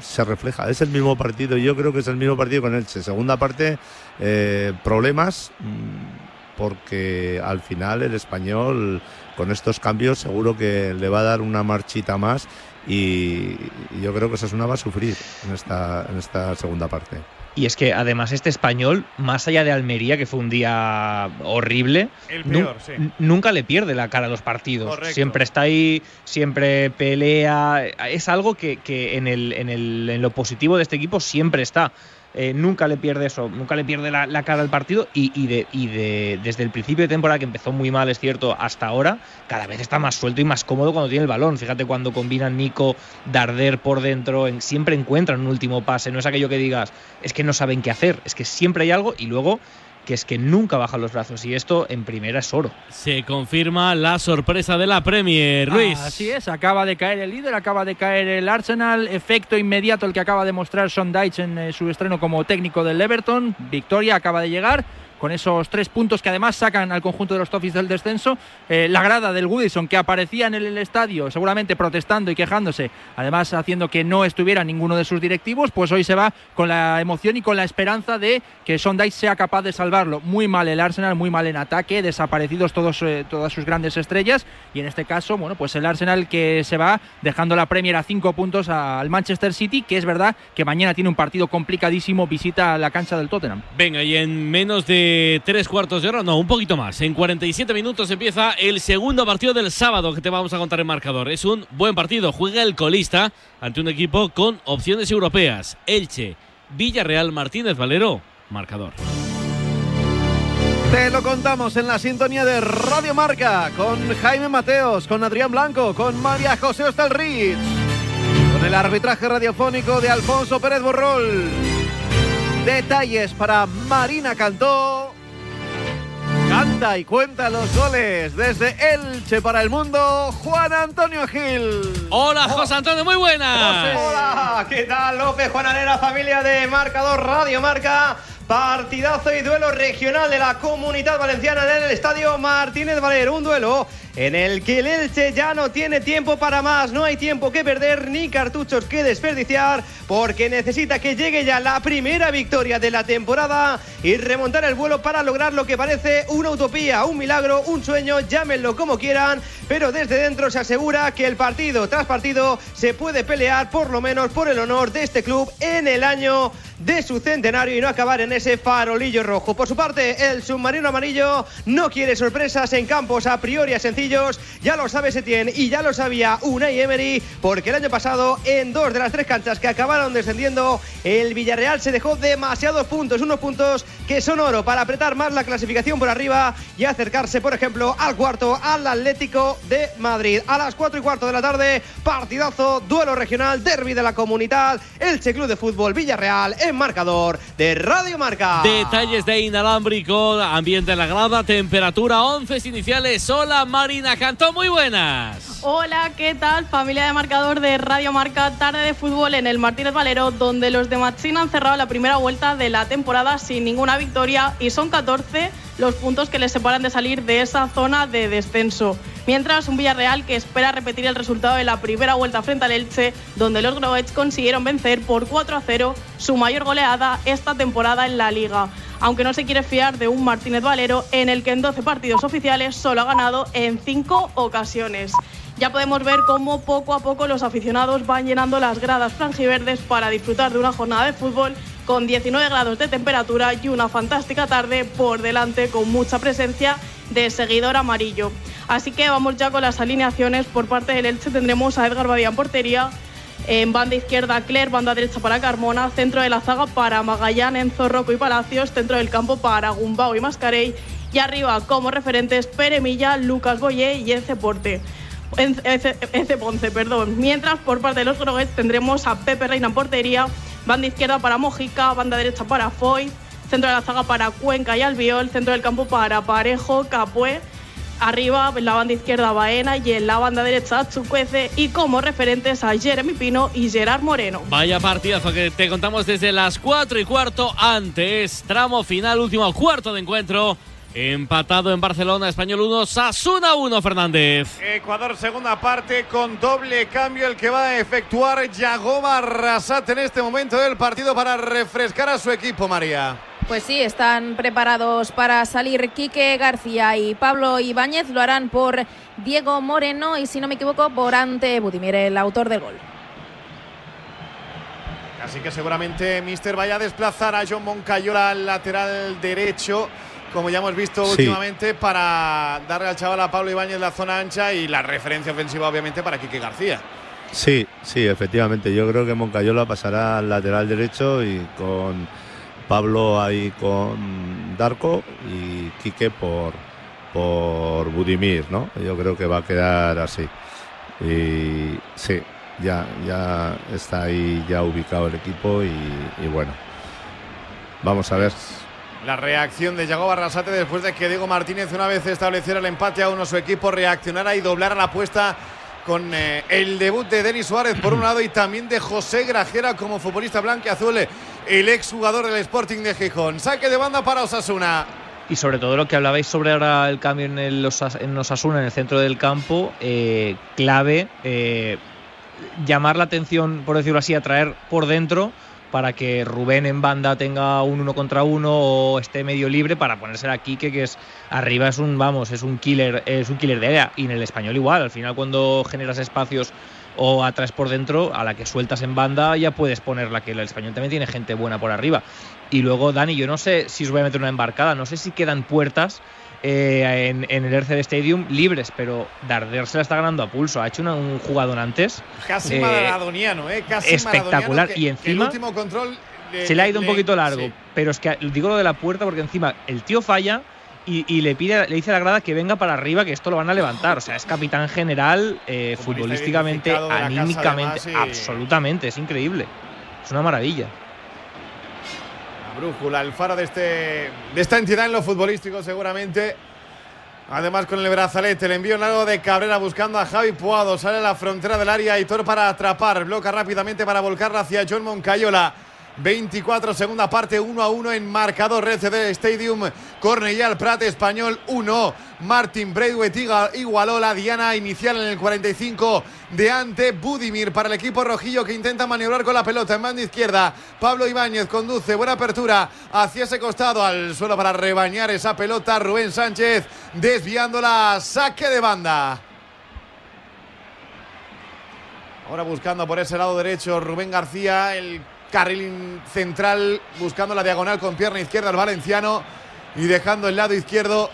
se refleja. Es el mismo partido, yo creo que es el mismo partido con Elche. Segunda parte, eh, problemas, mm, porque al final el español con estos cambios seguro que le va a dar una marchita más y, yo creo que Osasuna va a sufrir en esta, en esta segunda parte. Y es que además este español, más allá de Almería, que fue un día horrible, El nu- peor, sí. nunca le pierde la cara a los partidos. Correcto. Siempre está ahí, siempre pelea. Es algo que, que en, el, en, el- en lo positivo de este equipo siempre está. Eh, nunca le pierde eso, nunca le pierde la, cara al partido y de- desde el principio de temporada, que empezó muy mal, es cierto, hasta ahora, cada vez está más suelto y más cómodo cuando tiene el balón. Fíjate cuando combinan Nico, Darder por dentro, en- siempre encuentran un último pase. No es aquello que digas, es que no saben qué hacer, es que siempre hay algo y luego que es que nunca bajan los brazos y esto en primera es oro. Se confirma la sorpresa de la Premier, Luis. Así es, acaba de caer el líder, acaba de caer el Arsenal, efecto inmediato el que acaba de mostrar Sean Dyche en eh, su estreno como técnico del Everton, victoria acaba de llegar con esos tres puntos que además sacan al conjunto de los Toffees del descenso. Eh, la grada del Goodison que aparecía en el, el estadio, seguramente protestando y quejándose, además haciendo que no estuviera ninguno de sus directivos, pues hoy se va con la emoción y con la esperanza de que Dyche sea capaz de salvarlo. Muy mal el Arsenal, muy mal en ataque, desaparecidos todos, eh, todas sus grandes estrellas y en este caso, bueno, pues el Arsenal que se va dejando la Premier a cinco puntos al Manchester City, que es verdad que mañana tiene un partido complicadísimo, visita la cancha del Tottenham. Venga, y en menos de tres cuartos de hora, no, un poquito más. En 47 minutos empieza el segundo partido del sábado que te vamos a contar en marcador. Es un buen partido. Juega el colista ante un equipo con opciones europeas. Elche, Villarreal, Martínez Valero, marcador. Te lo contamos en la sintonía de Radio Marca con Jaime Mateos, con Adrián Blanco, con María José Ostalrich, con el arbitraje radiofónico de Alfonso Pérez Borrol. Detalles para Marina Cantó. Canta y cuenta los goles desde Elche para el mundo, Juan Antonio Gil. Hola, José Antonio, muy buenas. Hola, ¿qué tal López Juananera, familia de Marcador Radio Marca? Partidazo y duelo regional de la Comunidad Valenciana en el Estadio Martínez Valero. Un duelo en el que el Elche ya no tiene tiempo para más. No hay tiempo que perder ni cartuchos que desperdiciar porque necesita que llegue ya la primera victoria de la temporada y remontar el vuelo para lograr lo que parece una utopía, un milagro, un sueño, llámenlo como quieran, pero desde dentro se asegura que el partido tras partido se puede pelear por lo menos por el honor de este club en el año de su centenario y no acabar en ese farolillo rojo. Por su parte, el submarino amarillo no quiere sorpresas en campos a priori sencillos. Ya lo sabe Setién y ya lo sabía Unai Emery, porque el año pasado en dos de las tres canchas que acabaron descendiendo, el Villarreal se dejó demasiados puntos, unos puntos que son oro para apretar más la clasificación por arriba y acercarse, por ejemplo, al cuarto, al Atlético de Madrid. A las cuatro y cuarto de la tarde, partidazo, duelo regional, derby de la comunidad, Elche Club de Fútbol Villarreal, en marcador de Radio Marca. Detalles de inalámbrico, ambiente en la grada, temperatura 11 iniciales. Hola Marina Cantó, muy buenas. Hola, ¿qué tal? Familia de marcador de Radio Marca, tarde de fútbol en el Martínez Valero, donde los de Machín han cerrado la primera vuelta de la temporada sin ninguna victoria y son 14 los puntos que les separan de salir de esa zona de descenso. Mientras un Villarreal que espera repetir el resultado de la primera vuelta frente al Elche, donde los Groets consiguieron vencer por 4 a 0 su mayor goleada esta temporada en la liga. Aunque no se quiere fiar de un Martínez Valero en el que en 12 partidos oficiales solo ha ganado en 5 ocasiones. Ya podemos ver cómo poco a poco los aficionados van llenando las gradas franjiverdes para disfrutar de una jornada de fútbol con 19 grados de temperatura y una fantástica tarde por delante con mucha presencia de seguidor amarillo. Así que vamos ya con las alineaciones. Por parte del Elche tendremos a Edgar Badía en portería. En banda izquierda, Claire, banda derecha para Carmona, centro de la zaga para Magallán, Enzo Rocco y Palacios, centro del campo para Gumbao y Mascarey, y arriba como referentes Peremilla, Lucas Boyé y Ence Porte. Ence Ponce, perdón. Mientras por parte de los grogues tendremos a Pepe Reina en portería, banda izquierda para Mojica, banda derecha para Foy, centro de la zaga para Cuenca y Albiol, centro del campo para Parejo, Capué, arriba en la banda izquierda Baena y en la banda derecha Chucuece y como referentes a Jeremy Pino y Gerard Moreno. Vaya partidazo que te contamos desde las 4 y cuarto antes, tramo final, último cuarto de encuentro. Empatado en Barcelona, Español 1, Sasuna 1, Fernández. Ecuador, segunda parte, con doble cambio el que va a efectuar Yagoba Rasat en este momento del partido para refrescar a su equipo, María. Pues sí, están preparados para salir Quique García y Pablo Ibáñez. Lo harán por Diego Moreno y, si no me equivoco, por Ante Budimir, el autor del gol. Así que seguramente Mister vaya a desplazar a John Moncayola al lateral derecho, como ya hemos visto Sí. últimamente, para darle al chaval a Pablo Ibáñez la zona ancha y la referencia ofensiva, obviamente, para Quique García. Sí, sí, efectivamente. Yo creo que Moncayola pasará al lateral derecho y con Pablo ahí con Darko y Quique por, por Budimir, ¿no? Yo creo que va a quedar así. Y sí, ya, ya está ahí ya ubicado el equipo y, y bueno, vamos a ver. La reacción de Yago Barrasate después de que Diego Martínez, una vez estableciera el empate a uno, su equipo reaccionara y doblara la apuesta con eh, el debut de Denis Suárez por un lado y también de José Grajera como futbolista blanquiazul, el exjugador del Sporting de Gijón. Saque de banda para Osasuna. Y sobre todo lo que hablabais sobre ahora el cambio en, el, en Osasuna, en el centro del campo, eh, clave, eh, llamar la atención, por decirlo así, atraer por dentro para que Rubén en banda tenga un uno contra uno o esté medio libre para ponerse a Quique, que es arriba es un, vamos, es un killer, es un killer de área. Y en el español igual, al final cuando generas espacios o atraes por dentro, a la que sueltas en banda ya puedes ponerla, que el español también tiene gente buena por arriba. Y luego, Dani, yo no sé si os voy a meter una embarcada, no sé si quedan puertas eh, en, en el RCD Stadium libres, pero Darder se la está ganando a pulso. Ha hecho una- un jugador antes. Casi eh, maradoniano, ¿eh? Casi espectacular. que- Y encima el último control se le ha ido un poquito largo, sí. pero es que digo lo de la puerta porque encima el tío falla y, y le pide, le dice a la grada que venga para arriba, que esto lo van a levantar. O sea, es capitán general, eh, futbolísticamente, anímicamente, además, y- absolutamente, es increíble. Es una maravilla. La brújula, el faro de, este, de esta entidad en lo futbolístico, seguramente. Además, con el brazalete, el envío largo de Cabrera buscando a Javi Puado. Sale a la frontera del área Aitor para atrapar. Bloca rápidamente para volcarla hacia John Moncayola. 24, segunda parte, 1 a 1 en marcador RCD Stadium. Cornellal Prat Español 1. Martin Braithwaite igualó la diana inicial en el 45 de ante Budimir para el equipo rojillo que intenta maniobrar con la pelota en banda izquierda. Pablo Ibáñez conduce, buena apertura hacia ese costado al suelo para rebañar esa pelota. Rubén Sánchez desviándola, saque de banda. Ahora buscando por ese lado derecho Rubén García, el carril central buscando la diagonal con pierna izquierda al valenciano y dejando el lado izquierdo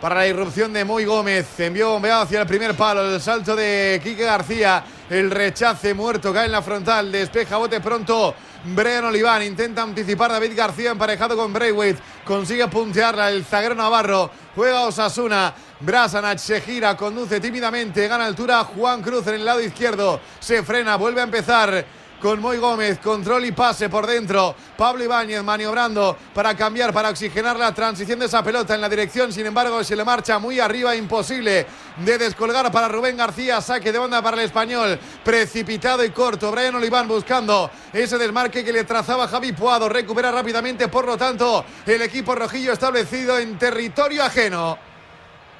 para la irrupción de Moy Gómez. Envió bombeado hacia el primer palo, el salto de Quique García, el rechace muerto, cae en la frontal, despeja bote pronto. Brian Oliván intenta anticipar David García emparejado con Braithwaite, consigue puntearla el zaguero Navarro, juega Osasuna, Brasanach se gira, conduce tímidamente, gana altura Juan Cruz en el lado izquierdo, se frena, vuelve a empezar con Moy Gómez, control y pase por dentro. Pablo Ibáñez maniobrando para cambiar, para oxigenar la transición de esa pelota en la dirección. Sin embargo, se le marcha muy arriba, imposible de descolgar para Rubén García. Saque de onda para el español, precipitado y corto. Brian Oliván buscando ese desmarque que le trazaba Javi Puado. Recupera rápidamente, por lo tanto, el equipo rojillo establecido en territorio ajeno.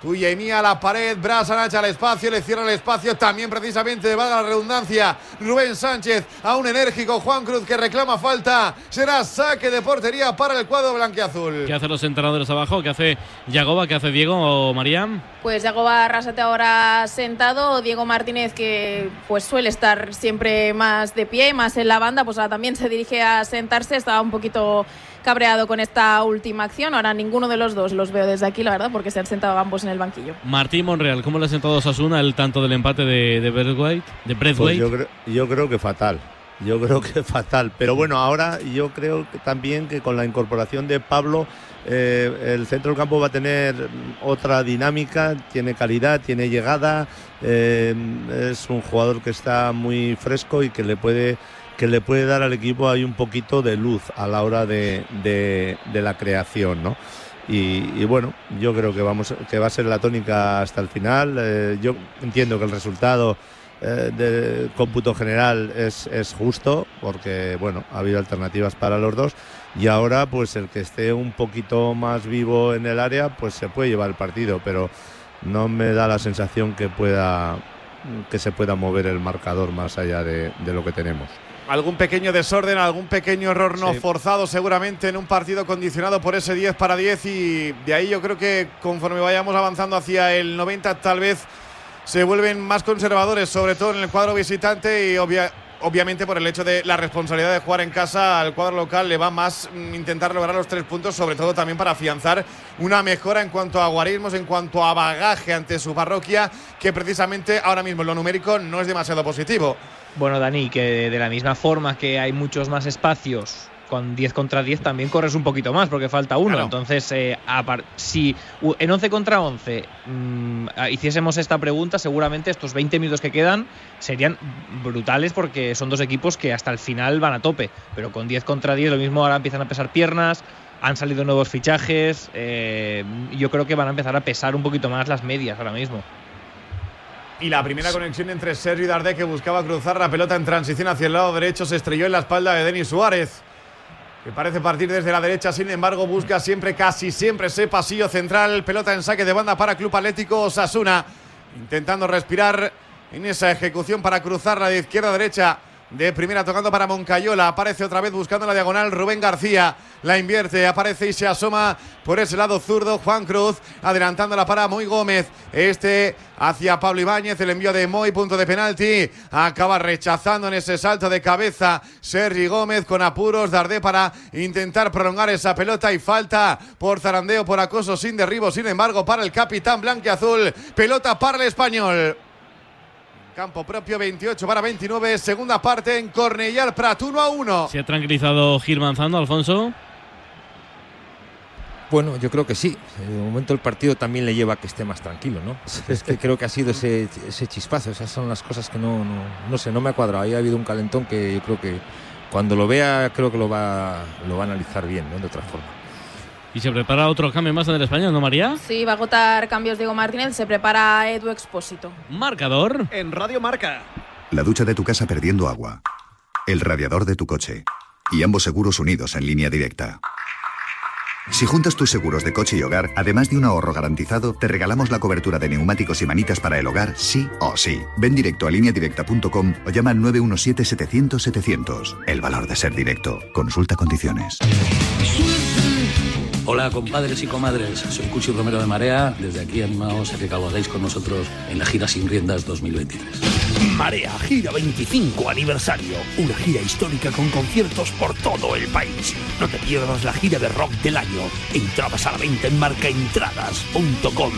Tuya y mía la pared, Brasa Nacha al espacio, le cierra el espacio también precisamente, valga la redundancia, Rubén Sánchez a un enérgico Juan Cruz que reclama falta, será saque de portería para el cuadro blanqueazul. ¿Qué hacen los entrenadores abajo? ¿Qué hace Yagoba? ¿Qué hace Diego o Marían? Pues Yagoba Arrasate ahora sentado, Diego Martínez que pues suele estar siempre más de pie, más en la banda, pues ahora también se dirige a sentarse, estaba un poquito cabreado con esta última acción. Ahora ninguno de los dos los veo desde aquí, la verdad, porque se han sentado ambos en el banquillo. Martín Monreal, ¿cómo le ha sentado a Osasuna el tanto del empate de, de Braithwaite? De Pues Braithwaite? yo, creo, yo creo que fatal. Yo creo que <laughs> fatal. Pero bueno, ahora yo creo que también que con la incorporación de Pablo, eh, el centro del campo va a tener otra dinámica, tiene calidad, tiene llegada. eh, es un jugador que está muy fresco y que le puede que le puede dar al equipo ahí un poquito de luz a la hora de, de- la creación, ¿no? Y, bueno, yo creo que vamos que va a ser la tónica hasta el final. Eh, yo entiendo que el resultado eh, de cómputo general es, es justo porque bueno ha habido alternativas para los dos y ahora pues el que esté un poquito más vivo en el área pues se puede llevar el partido pero no me da la sensación que pueda que se pueda mover el marcador más allá de lo que tenemos. Algún pequeño desorden, algún pequeño error no Sí. forzado seguramente en un partido condicionado por ese 10 para 10 y de ahí yo creo que conforme vayamos avanzando hacia el 90 tal vez se vuelven más conservadores, sobre todo en el cuadro visitante y obvia- obviamente por el hecho de la responsabilidad de jugar en casa al cuadro local le va más mm, intentar lograr los tres puntos, sobre todo también para afianzar una mejora en cuanto a guarismos, en cuanto a bagaje ante su parroquia, que precisamente ahora mismo en lo numérico no es demasiado positivo. Bueno, Dani, que de la misma forma que hay muchos más espacios con 10 contra 10 también corres un poquito más porque falta uno. Claro. Entonces, eh, si en 11 contra 11 mm, hiciésemos esta pregunta, seguramente estos 20 minutos que quedan serían brutales porque son dos equipos que hasta el final van a tope. Pero con 10 contra 10 lo mismo ahora empiezan a pesar piernas. Han salido nuevos fichajes. eh, yo creo que van a empezar a pesar un poquito más las medias ahora mismo. Y la primera conexión entre Sergio y Dardé que buscaba cruzar la pelota en transición hacia el lado derecho se estrelló en la espalda de Denis Suárez. Que parece partir desde la derecha, sin embargo, busca siempre, casi siempre, ese pasillo central. Pelota en saque de banda para Club Atlético Osasuna. Intentando respirar en esa ejecución para cruzarla de izquierda a derecha. De primera tocando para Moncayola. Aparece otra vez buscando la diagonal Rubén García. La invierte, aparece y se asoma por ese lado zurdo Juan Cruz. Adelantándola para Moy Gómez. Este hacia Pablo Ibáñez. El envío de Moy, punto de penalti. Acaba rechazando en ese salto de cabeza Sergi Gómez con apuros. Dardé para intentar prolongar esa pelota y falta por zarandeo, por acoso sin derribo. Sin embargo, para el capitán blanquiazul. Pelota para el español. Campo propio 28 para 29, segunda parte en Cornellal Prat 1 a 1. ¿Se ha tranquilizado Gil Manzano, Alfonso? Bueno, yo creo que sí. De momento el partido también le lleva a que esté más tranquilo, ¿no? <laughs> Es que creo que ha sido ese, ese chispazo. Esas son las cosas que no, no, no sé, no me ha cuadrado. Ahí ha habido un calentón que yo creo que cuando lo vea, creo que lo va, lo va a analizar bien, ¿no? De otra forma. Y se prepara otro cambio más en el español, ¿no, María? Sí, va a agotar cambios Diego Martínez, se prepara Edu Expósito. Marcador. En Radio Marca. La ducha de tu casa perdiendo agua. El radiador de tu coche. Y ambos seguros unidos en línea directa. Si juntas tus seguros de coche y hogar, además de un ahorro garantizado, te regalamos la cobertura de neumáticos y manitas para el hogar, sí o sí. Ven directo a lineadirecta.com o llama al 917-700-700. El valor de ser directo. Consulta condiciones. Hola compadres y comadres, soy Cuchi Romero de Marea. Desde aquí animaos a que cabalguéis con nosotros en la gira Sin Riendas 2023. Marea Gira 25 aniversario. Una gira histórica con conciertos por todo el país. No te pierdas la gira de rock del año. Entradas a la venta en marcaentradas.com.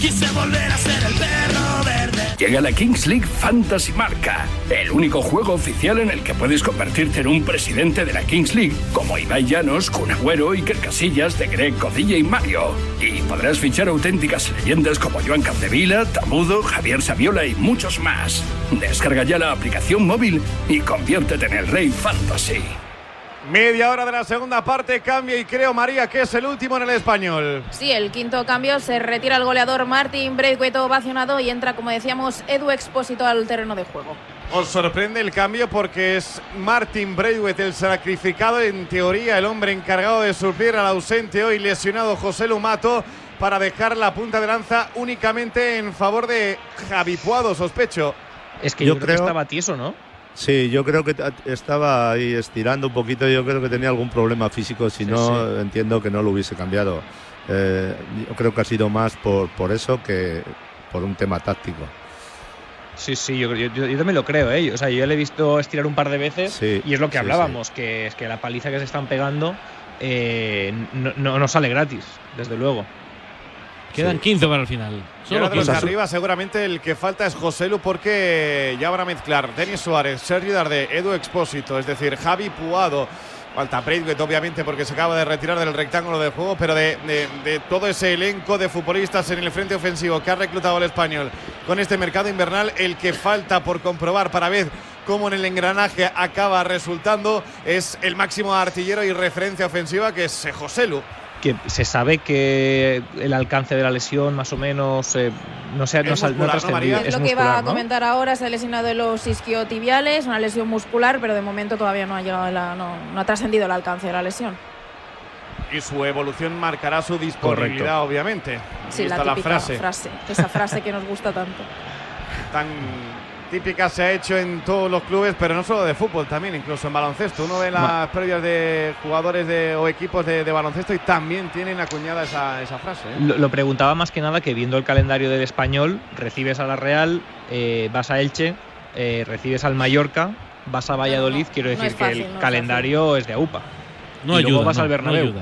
Quise volver a ser el perro verde. Llega la Kings League Fantasy Marca, el único juego oficial en el que puedes convertirte en un presidente de la Kings League, como Ibai Llanos, Kun Agüero, Iker Casillas, De Greg, Codilla y Mario. Y podrás fichar auténticas leyendas como Joan Capdevila, Tamudo, Javier Saviola y muchos más. Descarga ya la aplicación móvil y conviértete en el rey fantasy. Media hora de la segunda parte, cambio y creo, María, que es el último en el español. Sí, el quinto cambio se retira el goleador Martín Braithwaite ovacionado y entra, como decíamos, Edu Expósito al terreno de juego. Os sorprende el cambio porque es Martin Braithwaite el sacrificado, en teoría el hombre encargado de suplir al ausente hoy lesionado José Lumato para dejar la punta de lanza únicamente en favor de Javi Puado, sospecho. Es que yo, creo, que estaba tieso, ¿no? Sí, yo creo que estaba ahí estirando un poquito. Yo creo que tenía algún problema físico. Si no, entiendo que no lo hubiese cambiado. Eh, yo creo que ha sido más por, por eso que por un tema táctico. Sí, sí, yo, yo, también lo creo, ¿eh? O sea, yo le he visto estirar un par de veces y es lo que hablábamos, que es que la paliza que se están pegando eh, no, no, sale gratis, desde luego. Quedan 15 para el final. Solo de los de arriba, seguramente el que falta es José Lu, porque ya van a mezclar Denis Suárez, Sergio Darde, Edu Expósito, es decir, Javi Puado. Falta Braithwaite, obviamente, porque se acaba de retirar del rectángulo de juego, pero de, de, todo ese elenco de futbolistas en el frente ofensivo que ha reclutado el español con este mercado invernal, el que falta por comprobar para ver cómo en el engranaje acaba resultando es el máximo artillero y referencia ofensiva que es José Lu que se sabe que el alcance de la lesión más o menos eh, no se no, es, lo que va a comentar ahora se ha lesionado de los isquiotibiales una lesión muscular pero de momento todavía no ha llegado no, ha trascendido el alcance de la lesión. Y su evolución marcará su disponibilidad obviamente. Sí la, típica frase. frase esa frase que nos gusta tanto. Tan típica se ha hecho en todos los clubes, pero no solo de fútbol, también incluso en baloncesto. Uno ve las previas de jugadores de, o equipos de, baloncesto y también tienen acuñada esa, esa frase. ¿eh? Lo, preguntaba más que nada que viendo el calendario del español, recibes a la Real, eh, vas a Elche, eh, recibes al Mallorca, vas a Valladolid, quiero decir que el calendario es, de AUPA. No y luego vas al Bernabéu.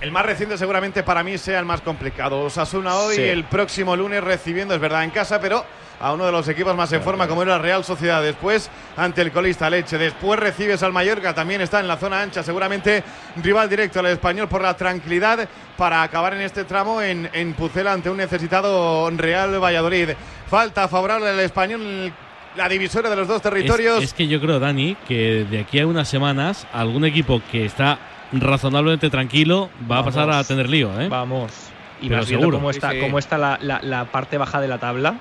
El más reciente seguramente para mí sea el más complicado. Osasuna hoy, el próximo lunes recibiendo, es verdad, en casa, pero a uno de los equipos más en forma como era Real Sociedad. Después ante el colista Leche. Después recibes al Mallorca, también está en la zona ancha. Seguramente rival directo al español por la tranquilidad para acabar en este tramo en, en Pucela ante un necesitado Real Valladolid. Falta favorable al español la divisora de los dos territorios. Es, que yo creo, Dani, que de aquí a unas semanas algún equipo que está razonablemente tranquilo va a pasar a tener lío. ¿eh? Vamos. Y Pero más seguro. cómo está, cómo está la, la, parte baja de la tabla.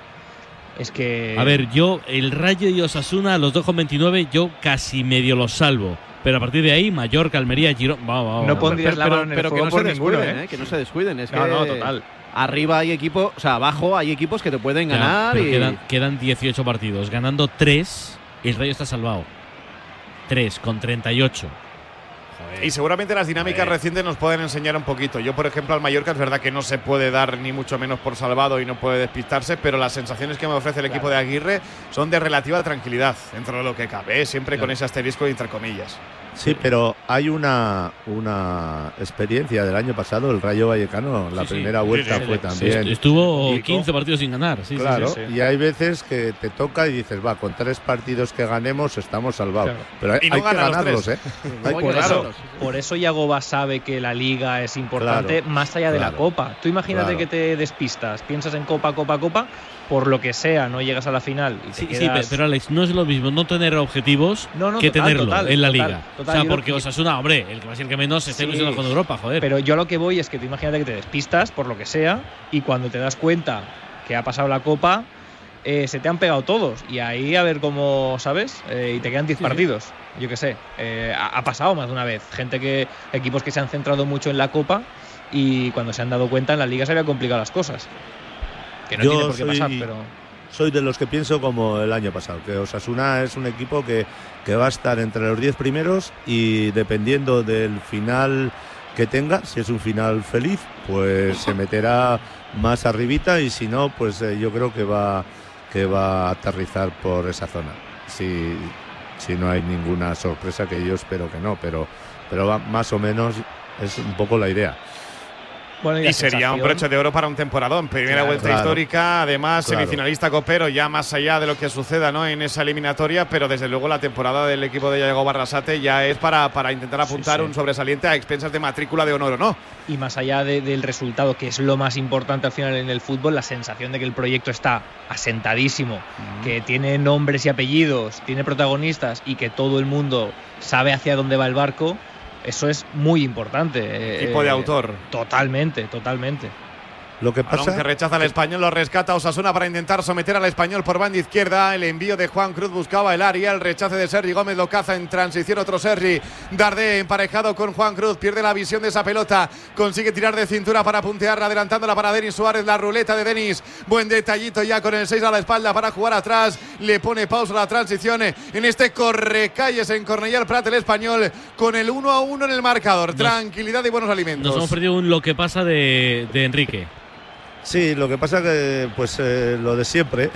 Es que. A ver, yo, el Rayo y Osasuna, los dos con 29, yo casi medio los salvo. Pero a partir de ahí, Mallorca, Almería, Girón. no pondrías la mano en el fuego que no se descuiden, ¿eh? Que no se descuiden. Es no, no, total. Arriba hay equipos, o sea, abajo hay equipos que te pueden ganar. y... quedan, quedan 18 partidos. Ganando 3, el Rayo está salvado. 3 con 38. Y seguramente las dinámicas recientes nos pueden enseñar un poquito. Yo, por ejemplo, al Mallorca es verdad que no se puede dar ni mucho menos por salvado y no puede despistarse, pero las sensaciones que me ofrece el equipo de Aguirre son de relativa tranquilidad dentro de lo que cabe, ¿eh? siempre con ese asterisco entre comillas. Sí, pero hay una, una experiencia del año pasado, el Rayo Vallecano, la primera vuelta fue también. estuvo 15 partidos sin ganar, sí, claro. Y hay veces que te toca y dices, va, con tres partidos que ganemos estamos salvados. Pero hay, que ganarlos, ¿eh? <laughs> por, eso, por eso Yagoba sabe que la liga es importante más allá de la Copa. Tú imagínate que te despistas, piensas en Copa, Copa, Copa por lo que sea no llegas a la final. sí, sí, pero Alex, no es lo mismo no tener objetivos que tenerlo en la liga. o sea, porque Osasuna, hombre, el que más y el que menos se está ilusionando con Europa, joder. Pero yo lo que voy es que tú imagínate que te despistas por lo que sea y cuando te das cuenta que ha pasado la Copa, eh, se te han pegado todos. Y ahí a ver cómo, ¿sabes? Eh, y te quedan 10 partidos. Yo qué sé. Eh, ha, ha, pasado más de una vez. Gente que. Equipos que se han centrado mucho en la Copa y cuando se han dado cuenta en la liga se habían complicado las cosas. Yo soy, de los que pienso como el año pasado, que Osasuna es un equipo que, que va a estar entre los 10 primeros y dependiendo del final que tenga, si es un final feliz, pues se meterá más arribita y si no, pues eh, yo creo que va, que va a aterrizar por esa zona. Si, si no hay ninguna sorpresa, que yo espero que no, pero, pero va, más o menos es un poco la idea. Bueno, y, sería un broche de oro para un temporadón. Primera Claro. vuelta Claro. histórica, además Claro. semifinalista copero, ya más allá de lo que suceda ¿no? en esa eliminatoria, pero desde luego la temporada del equipo de Yago Barrasate ya es para, para intentar apuntar sí. un sobresaliente a expensas de matrícula de honor o no. y más allá de- del resultado, que es lo más importante al final en el fútbol, la sensación de que el proyecto está asentadísimo, que tiene nombres y apellidos, tiene protagonistas y que todo el mundo sabe hacia dónde va el barco, eso es muy importante. Eh, Equipo de autor. Totalmente, totalmente. Lo que Balón pasa que rechaza al español, lo rescata Osasuna para intentar someter al español por banda izquierda. El envío de Juan Cruz buscaba el área, el rechace de Sergi Gómez lo caza en transición otro Sergi. Dardé emparejado con Juan Cruz, pierde la visión de esa pelota, consigue tirar de cintura para puntearla, adelantándola para Denis Suárez, la ruleta de Denis. Buen detallito ya con el 6 a la espalda para jugar atrás, le pone pausa a la transición en este correcalles en Cornellà Prat el español con el 1 a 1 en el marcador. Tranquilidad y buenos alimentos. Nos hemos perdido un lo que pasa de, de Enrique. Sí, lo que pasa que, pues eh, lo de siempre,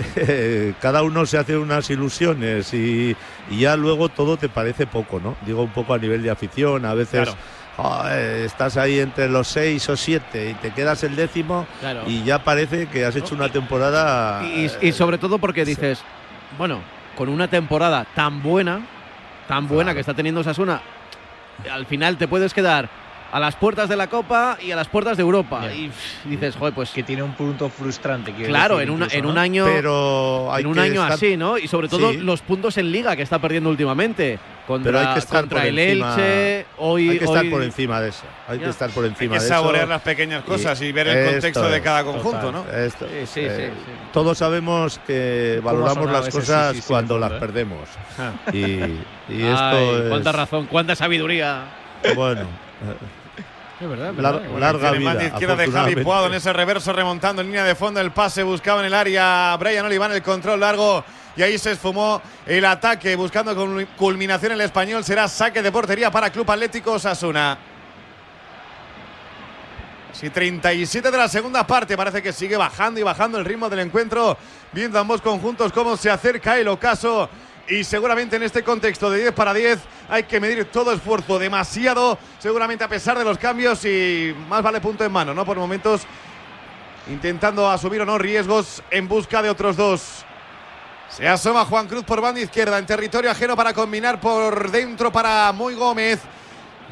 <laughs> cada uno se hace unas ilusiones y, y ya luego todo te parece poco, ¿no? Digo un poco a nivel de afición, a veces Claro. eh, estás ahí entre los seis o siete y te quedas el décimo Claro. y ya parece que has hecho una temporada... Y, y sobre todo porque dices, bueno, con una temporada tan buena, tan buena que está teniendo Sasuna, al final te puedes quedar a las puertas de la Copa y a las puertas de Europa. Y pff, dices, joder, pues. Que tiene un punto frustrante. quiero Claro, decir, en, una- incluso, en ¿no? un año. Pero hay en un que año estar- así, ¿no? Y sobre todo Sí. los puntos en Liga que está perdiendo últimamente. Contra, Pero hay que estar contra por el encima, Elche. Hoy, hay que estar hoy- por encima de eso. Hay Ya. que estar por encima Hay que de eso. saborear las pequeñas cosas y ver el esto contexto de cada conjunto, total, ¿no? esto, Sí, sí, eh, sí, sí. Todos sabemos que ¿Cómo ha valoramos las cosas sí, sí, sí, cuando las eh? perdemos. Ah. Y, y Ay, esto es. cuánta razón, cuánta sabiduría. Bueno. Es verdad, Lar- verdad. Larga vida. mano izquierda de Javi. Puado en ese reverso remontando en línea de fondo el pase buscaba en el área Brian Oliván el control largo y ahí se esfumó el ataque buscando con culminación el español será saque de portería para Club Atlético Osasuna. Sí, 37 de la segunda parte. Parece que sigue bajando y bajando el ritmo del encuentro. Viendo ambos conjuntos cómo se acerca el ocaso. Y seguramente en este contexto de 10 para 10 hay que medir todo esfuerzo demasiado. Seguramente a pesar de los cambios y más vale punto en mano, ¿no? Por momentos intentando asumir o no riesgos en busca de otros dos. Se asoma Juan Cruz por banda izquierda en territorio ajeno para combinar por dentro para Muy Gómez.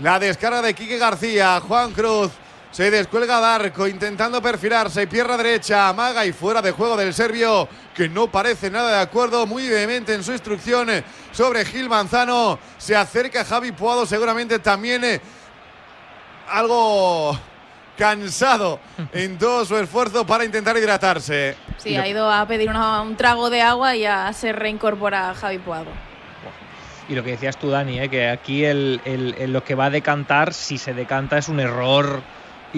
La descarga de Quique García. Juan Cruz se descuelga Darco intentando perfilarse. Pierna derecha, amaga y fuera de juego del serbio que no parece nada de acuerdo. Muy vehemente en su instrucción sobre Gil Manzano. Se acerca Javi Puado seguramente también eh, algo cansado <laughs> en todo su esfuerzo para intentar hidratarse. Sí, ha ido a pedir una- un trago de agua y ya se reincorpora Javi Puado. Y lo que decías tú, Dani, ¿eh? que aquí el, el- el lo que va a decantar, si se decanta, es un error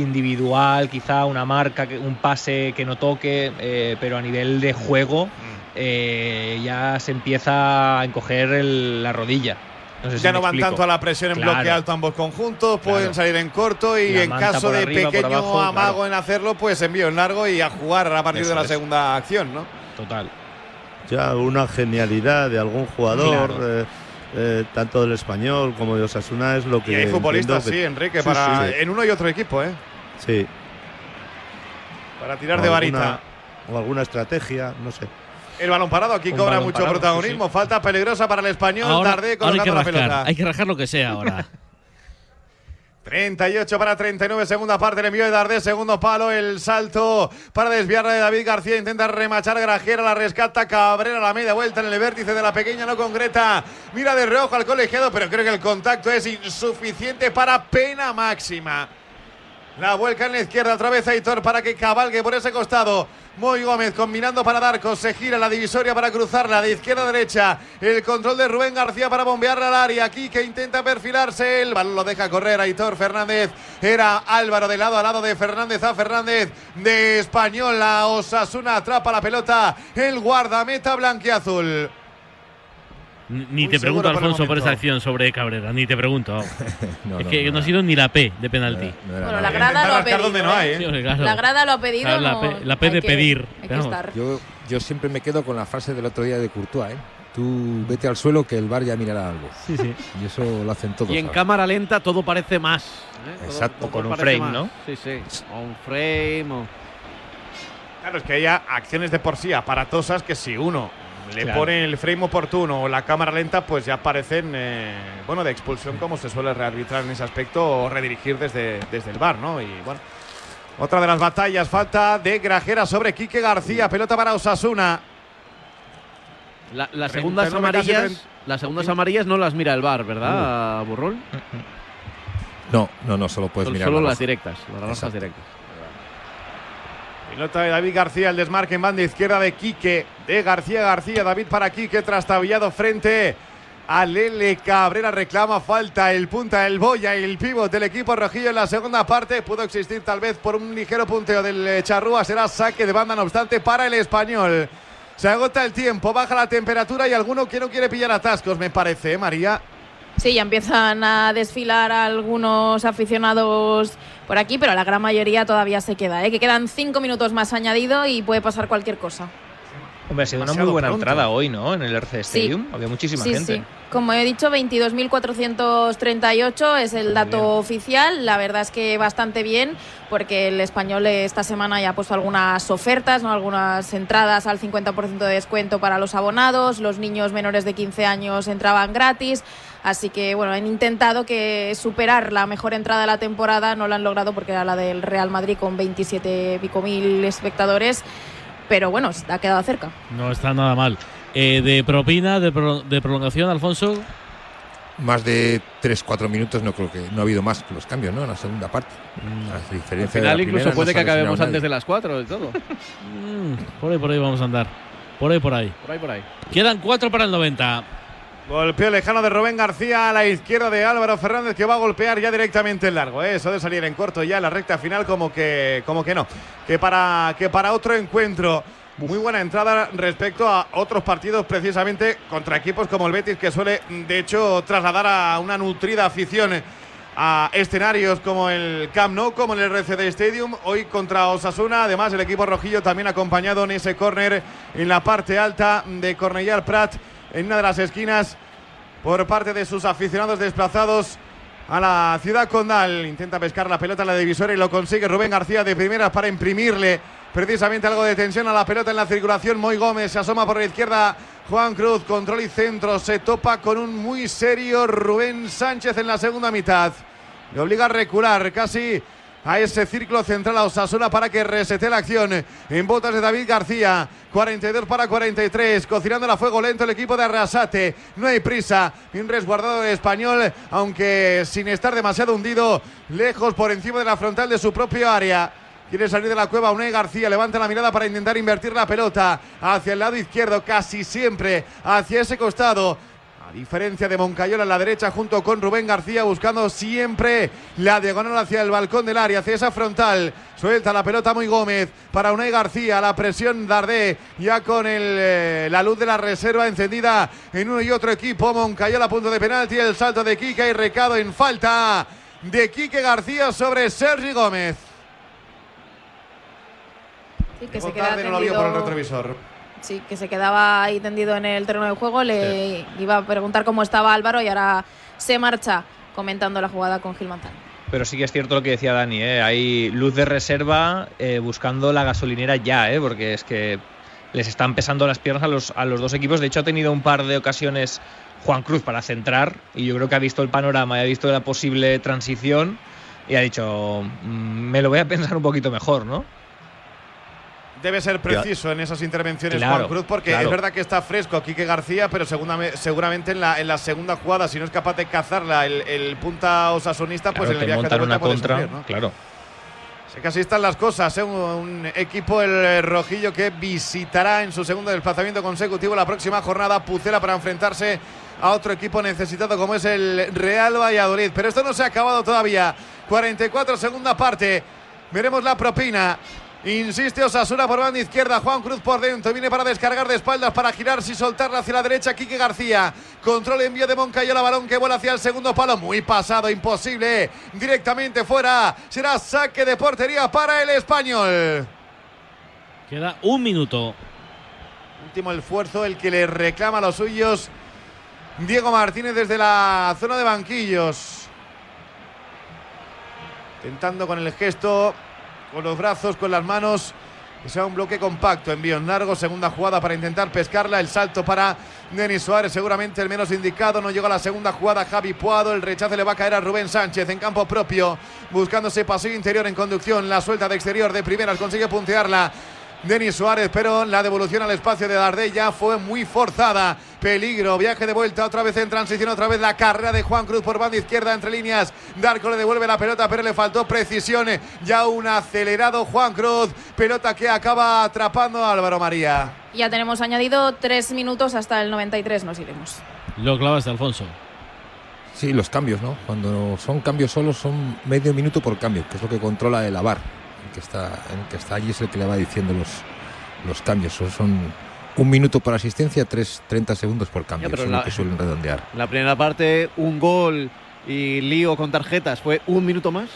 individual, quizá una marca, que- un pase que no toque, eh, pero a nivel de juego Mm. eh, ya se empieza a encoger el- la rodilla. No sé si ya no van explico. tanto a la presión en Claro. bloque alto ambos conjuntos, pueden Claro. salir en corto y en caso de arriba, pequeño abajo, amago claro. en hacerlo, pues envío en largo y a jugar a partir Eso de la es. segunda acción, ¿no? Total. Ya una genialidad de algún jugador, Claro. eh, eh, tanto del español como de Osasuna, es lo que. Y hay futbolistas, sí, que- Enrique, Sí, para sí. en uno y otro equipo, ¿eh? Sí. Para tirar O de alguna- varita. O alguna estrategia, no sé. El balón parado aquí Un cobra mucho parado, protagonismo. Falta peligrosa para el español. Ahora, Tardé ahora hay que colocando la pelota. hay que rajar lo que sea ahora. <laughs> 38 para 39, segunda parte, el envío de Dardé, segundo palo, el salto para desviarla de David García, intenta remachar Grajera, la rescata Cabrera, la media vuelta en el vértice de la pequeña, no concreta, mira de reojo al colegiado, pero creo que el contacto es insuficiente para pena máxima. La vuelca en la izquierda, otra vez Aitor para que cabalgue por ese costado. Moy Gómez combinando para Darcos, se gira la divisoria para cruzarla de izquierda a derecha. El control de Rubén García para bombearla al área. Aquí que intenta perfilarse. El balón lo deja correr Aitor Fernández. Era Álvaro de lado a lado de Fernández a Fernández. De Español a Osasuna atrapa la pelota. El guardameta blanquiazul. Ni, Muy te pregunto, por Alfonso, por esa acción sobre Cabrera, ni te pregunto. <laughs> No, es no, que no no, ha sido ni la P de penalti. no era Bueno, la grada lo ha pedido. La grada lo ha pedido. Claro, la P- la P hay de que- pedir. Yo, yo siempre me quedo con la frase del otro día de Courtois, ¿eh? Tú vete al suelo que el bar ya mirará algo. Sí, sí. Y eso lo hacen todos. Y en cámara lenta todo parece más. ¿eh? Exacto. todo O con un frame, más. ¿no? Sí, sí. O un frame. o- Claro, es que haya acciones de por sí aparatosas que si uno le Claro. pone el frame oportuno o la cámara lenta, pues ya parecen, eh, bueno, de expulsión como se suele rearbitrar en ese aspecto o redirigir desde, desde el bar, ¿no? Y bueno, otra de las batallas, falta de Grajera sobre Quique García, pelota para Osasuna. La- las segundas amarillas, las segundas amarillas no las mira el bar, ¿verdad, Burrol? No, no, no, solo puedes Solo- mirar. solo la las directas, las rojas directas. Pelota de David García, el desmarque en banda izquierda de Quique, de García García, David para Quique, trastabillado frente a Lele Cabrera, reclama falta el punta, el boya y el pívot del equipo rojillo en la segunda parte, pudo existir tal vez por un ligero punteo del eh, Charrúa, será saque de banda no obstante para el español. Se agota el tiempo, baja la temperatura y alguno que no quiere pillar atascos, me parece, ¿eh, María. Sí, ya empiezan a desfilar algunos aficionados por aquí, pero la gran mayoría todavía se queda. ¿eh? Que quedan cinco minutos más añadido y puede pasar cualquier cosa. Hombre, ha sido una muy buena pronto. entrada hoy, ¿no? En el RC Sí. Stadium. Había muchísima sí, gente. sí. Como he dicho, 22.438 es el dato oficial. La verdad es que bastante bien, porque el español esta semana ya ha puesto algunas ofertas, ¿no? algunas entradas al 50% de descuento para los abonados. Los niños menores de 15 años entraban gratis. Así que, bueno, han intentado que superar la mejor entrada de la temporada. No lo han logrado porque era la del Real Madrid con 27 y pico mil espectadores. Pero bueno, ha quedado cerca. No está nada mal. Eh, de propina, de, pro- de prolongación, Alfonso. Más de 3-4 minutos no creo que no ha habido más que los cambios, ¿no? En la segunda parte. A Al diferencia de la final incluso primera, no puede se que acabemos antes de las 4 y todo. <laughs> Mm, por ahí, por ahí vamos a andar. Por ahí, por ahí. Por ahí, por ahí. Quedan 4 para el 90. Golpeo lejano de Rubén García a la izquierda de Álvaro Fernández que va a golpear ya directamente el largo. ¿eh? Eso de salir en corto ya en la recta final como que, como que no. Que para, que para otro encuentro. Muy buena entrada respecto a otros partidos precisamente contra equipos como el Betis que suele de hecho trasladar a una nutrida afición a escenarios como el Camp Nou, como el RCD Stadium, hoy contra Osasuna, además el equipo rojillo también acompañado en ese córner en la parte alta de Cornellà Prat, en una de las esquinas por parte de sus aficionados desplazados a la ciudad condal. Intenta pescar la pelota en la divisora y lo consigue Rubén García de primeras para imprimirle precisamente algo de tensión a la pelota en la circulación. Moy Gómez se asoma por la izquierda. Juan Cruz, control y centro. Se topa con un muy serio Rubén Sánchez en la segunda mitad. Le obliga a recular casi a ese círculo central a Osasuna para que resete la acción. En botas de David García. 42 para 43. Cocinando a fuego lento el equipo de Arrasate. No hay prisa. Bien resguardado el español, aunque sin estar demasiado hundido. Lejos por encima de la frontal de su propio área. Quiere salir de la cueva Unai García, levanta la mirada para intentar invertir la pelota hacia el lado izquierdo, casi siempre hacia ese costado. A diferencia de Moncayola en la derecha junto con Rubén García buscando siempre la diagonal hacia el balcón del área, hacia esa frontal. Suelta la pelota muy Gómez para Unai García, la presión Dardé ya con el, eh, la luz de la reserva encendida en uno y otro equipo. Moncayola a punto de penalti, el salto de Kika y recado en falta de Quique García sobre Sergi Gómez. Sí, que se queda tarde, no lo vio por el retrovisor. Sí, que se quedaba ahí tendido en el terreno de juego. Le iba a preguntar cómo estaba Álvaro y ahora se marcha comentando la jugada con Gil Manzano. Pero sí que es cierto lo que decía Dani, ¿eh? hay luz de reserva eh, buscando la gasolinera ya, ¿eh? porque es que les están pesando las piernas a los, a los dos equipos. De hecho, ha tenido un par de ocasiones Juan Cruz para centrar y yo creo que ha visto el panorama y ha visto la posible transición y ha dicho, "Mm, me lo voy a <laughs> pensar un poquito mejor, ¿no? Debe ser preciso en esas intervenciones Claro, Juan Cruz, porque claro. es verdad que está fresco Quique García, pero seguramente, en la, en la segunda jugada, si no es capaz de cazarla el, el punta osasunista, pues Claro, en el viaje vuelta una contra, sufrir, ¿no? claro. Sé que así están las cosas, ¿eh? un, un equipo el rojillo que visitará en su segundo desplazamiento consecutivo la próxima jornada Pucela para enfrentarse a otro equipo necesitado como es el Real Valladolid. Pero esto no se ha acabado todavía. 44 segunda parte. Veremos la propina. Insiste Osasuna por banda izquierda, Juan Cruz por dentro, viene para descargar de espaldas, para girarse y soltarla hacia la derecha, Quique García, control envío de Moncayola, balón que vuela hacia el segundo palo, muy pasado, imposible, directamente fuera, será saque de portería para el español. Queda un minuto. Último esfuerzo, el que le reclama a los suyos. Diego Martínez desde la zona de banquillos. Tentando con el gesto, con los brazos, con las manos. Que sea un bloque compacto. Envío en largo. Segunda jugada para intentar pescarla. El salto para Denis Suárez, seguramente el menos indicado. No llegó a la segunda jugada. Javi Puado. El rechace le va a caer a Rubén Sánchez en campo propio. Buscándose pasillo interior en conducción. La suelta de exterior de primeras. Consigue puntearla. Denis Suárez, pero la devolución al espacio de Dardella fue muy forzada. Peligro, viaje de vuelta, otra vez en transición, otra vez la carrera de Juan Cruz por banda izquierda entre líneas. Darko le devuelve la pelota, pero le faltó precisión. Ya un acelerado Juan Cruz, pelota que acaba atrapando a Álvaro María. Ya tenemos añadido tres minutos hasta el 93, nos iremos. Lo clavaste, Alfonso. Sí, los cambios, ¿no? Cuando son cambios solos son medio minuto por cambio, que es lo que controla el AVAR. El que está, el que está allí es el que le va diciendo los, los cambios. Son- Son un minuto por asistencia, tres, 30 segundos por cambio. Es la- lo que suelen redondear. La primera parte, un gol y lío con tarjetas. ¿Fue un minuto más?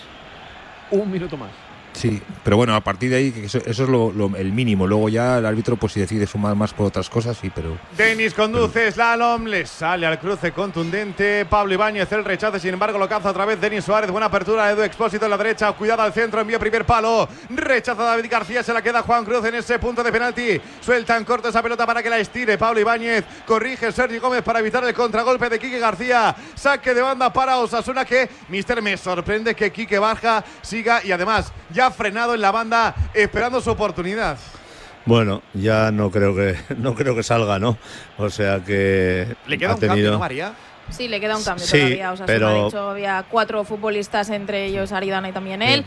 Un minuto más. Sí, pero bueno, a partir de ahí, eso, es lo, el mínimo. Luego ya el árbitro, pues si decide sumar más por otras cosas, sí, pero Denis conduce, slalom, le sale al cruce contundente. Pablo Ibáñez, el rechace, sin embargo, lo caza otra vez Denis Suárez. Buena apertura, Edu Expósito en la derecha. Cuidado al centro, envía primer palo. Rechaza David García, se la queda Juan Cruz en ese punto de penalti. Sueltan corto esa pelota para que la estire. Pablo Ibáñez corrige Sergio Gómez para evitar el contragolpe de Quique García. Saque de banda para Osasuna que, Mister, me sorprende que Quique Baja siga y además ya frenado en la banda esperando su oportunidad. Bueno, ya no creo que <laughs> no creo que salga, ¿no? O sea que Le queda ha un cambio, ¿no, María? Sí, le queda un cambio Sí, todavía. O sea, pero- de hecho, había cuatro futbolistas, entre ellos Aridana y también él.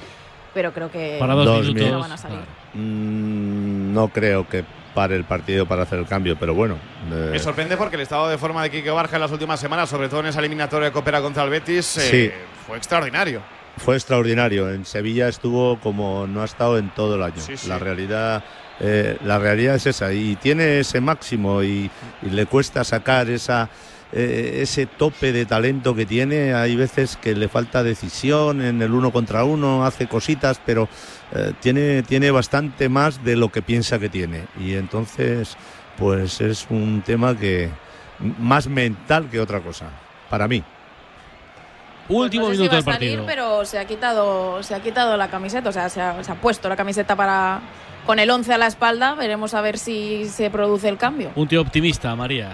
Pero creo que Para dos no minutos. van a salir. Mm, no creo que pare el partido para hacer el cambio, pero bueno. eh, Me sorprende porque el estado de forma de Quique Barja en las últimas semanas, sobre todo en esa eliminatoria de Coopera contra el Betis, eh, Sí. fue extraordinario. Fue extraordinario. En Sevilla estuvo como no ha estado en todo el año. Sí, sí. La realidad, eh, la realidad es esa y tiene ese máximo y, y le cuesta sacar esa eh, ese tope de talento que tiene. Hay veces que le falta decisión en el uno contra uno, hace cositas, pero eh, tiene tiene bastante más de lo que piensa que tiene y entonces pues es un tema que más mental que otra cosa para mí. Último no sé si minuto a del salir, partido. pero se ha quitado, se ha quitado la camiseta, o sea, se ha, se ha puesto la camiseta para con el 11 a la espalda. Veremos a ver si se produce el cambio. Un tío optimista, María.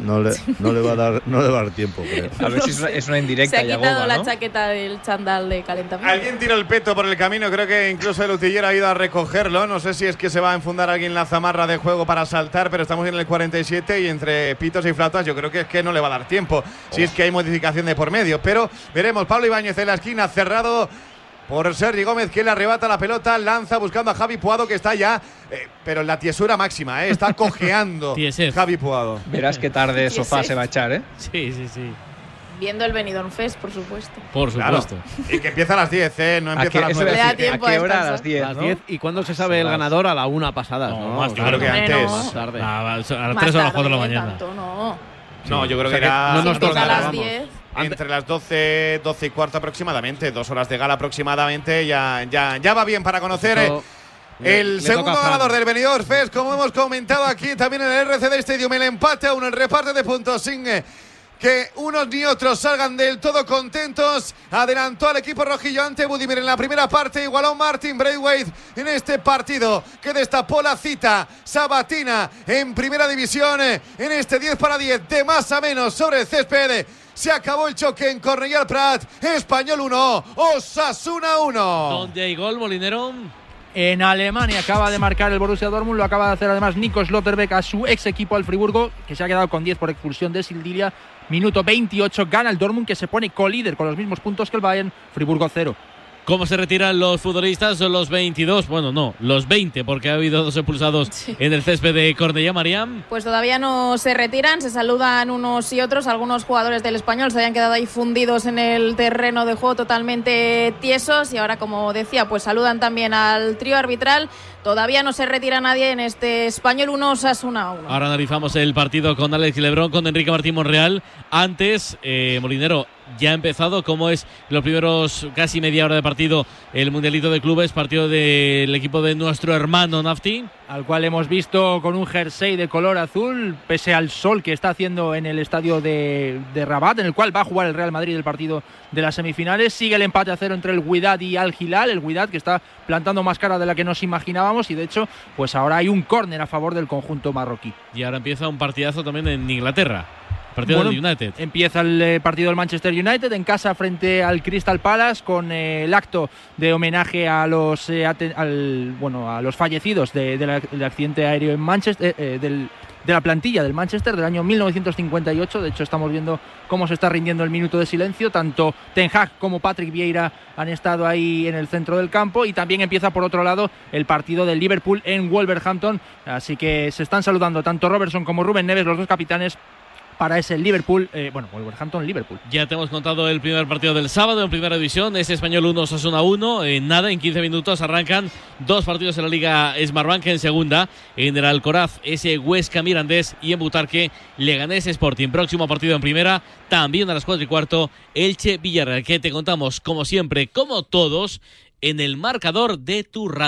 No le, no le va a dar no le va a dar tiempo, creo. A ver si es una, es una indirecta se ha quitado la ¿no? chaqueta del chandal de calentamiento. Alguien tiró el peto por el camino, creo que incluso el utillero ha ido a recogerlo. No sé si es que se va a enfundar alguien la zamarra de juego para saltar, pero estamos en el 47 y entre pitos y flautas yo creo que es que no le va a dar tiempo. Si es que hay modificación de por medio. Pero veremos, Pablo Ibáñez en la esquina, cerrado por Sergi Gómez, que le arrebata la pelota, lanza buscando a Javi Puado, que está ya, eh, pero en la tiesura máxima, eh, está <laughs> cojeando. Javi Puado. Verás qué tarde Sí, sofá sí. se va a echar, ¿eh? Sí, sí, sí. Viendo el Benidorm Fest, por supuesto. Por Claro. supuesto. Y que empieza a las 10, ¿eh? No ¿A empieza qué- a las eso 9. iba a Le da decir, tiempo ¿A qué hora? A las 10, Las ¿no? 10. ¿Y cuándo se sabe el ganador? A la una pasada. No, No, más claro tarde. que Hombre, antes. Más tarde. A las Más 3 o a las 4 de la mañana. tanto, no. No, yo creo O sea que era no nos empieza a las colgaremos. 10. Entre las 12, 12 y cuarto aproximadamente, dos horas de gala aproximadamente, ya, ya, ya va bien para conocer Eso eh, el le segundo ganador del Benidorm Fest, como hemos comentado aquí también en el RCD Stadium, el empate a uno, el reparte de puntos sin que unos ni otros salgan del todo contentos. Adelantó al equipo rojillo ante Budimir en la primera parte, igualó Martin Braithwaite en este partido que destapó la cita sabatina en primera división eh, en este 10 para 10 de más a menos sobre el césped. Se acabó el choque en Cornellà Prat, Español 1, Osasuna 1. ¿Dónde hay gol, Molinero? En Alemania acaba de marcar el Borussia Dortmund, lo acaba de hacer además Nico Slotterbeck a su ex equipo al Friburgo, que se ha quedado con 10 por expulsión de Sildilia. Minuto 28, gana el Dortmund que se pone colíder con los mismos puntos que el Bayern, Friburgo 0. ¿Cómo se retiran los futbolistas? Son los 22, bueno, no, los 20, porque ha habido dos expulsados en el césped de Cornellá, Mariam. Pues todavía no se retiran, se saludan unos y otros. Algunos jugadores del español se habían quedado ahí fundidos en el terreno de juego totalmente tiesos y ahora, como decía, pues saludan también al trío arbitral. Todavía no se retira nadie en este español 1 Osasuna 1. Ahora analizamos el partido con Alex Lebrón, con Enrique Martín Monreal. Antes, eh, Molinero, ya ha empezado. ¿Cómo es los primeros casi media hora de partido el Mundialito de Clubes, partido del equipo de nuestro hermano Nafti? Al cual hemos visto con un jersey de color azul, pese al sol que está haciendo en el estadio de, de Rabat, en el cual va a jugar el Real Madrid el partido de las semifinales. Sigue el empate a cero entre el Guidad y Al Hilal. El Guidad que está plantando más cara de la que nos imaginábamos y de hecho, pues ahora hay un córner a favor del conjunto marroquí. Y ahora empieza un partidazo también en Inglaterra. Partido Bueno, del United. Empieza el eh, partido del Manchester United en casa frente al Crystal Palace con eh, el acto de homenaje a los eh, al, bueno a los fallecidos de- de la- del accidente aéreo en Manchester del- de la plantilla del Manchester del año 1958. De hecho, estamos viendo cómo se está rindiendo el minuto de silencio. Tanto Ten Hag como Patrick Vieira han estado ahí en el centro del campo. Y también empieza, por otro lado, el partido del Liverpool en Wolverhampton. Así que se están saludando tanto Robertson como Rubén Neves, los dos capitanes, para ese Liverpool, eh, bueno, Wolverhampton-Liverpool. Ya te hemos contado el primer partido del sábado en primera división, es Español 1, Osasuna 1. En nada, en 15 minutos arrancan dos partidos en la Liga Smartbank en segunda. En el Alcoraz, ese Huesca Mirandés y en Butarque, Leganés Sporting. Próximo partido en primera, también a las 4 y cuarto, Elche Villarreal. Que te contamos, como siempre, como todos, en el marcador de tu radio.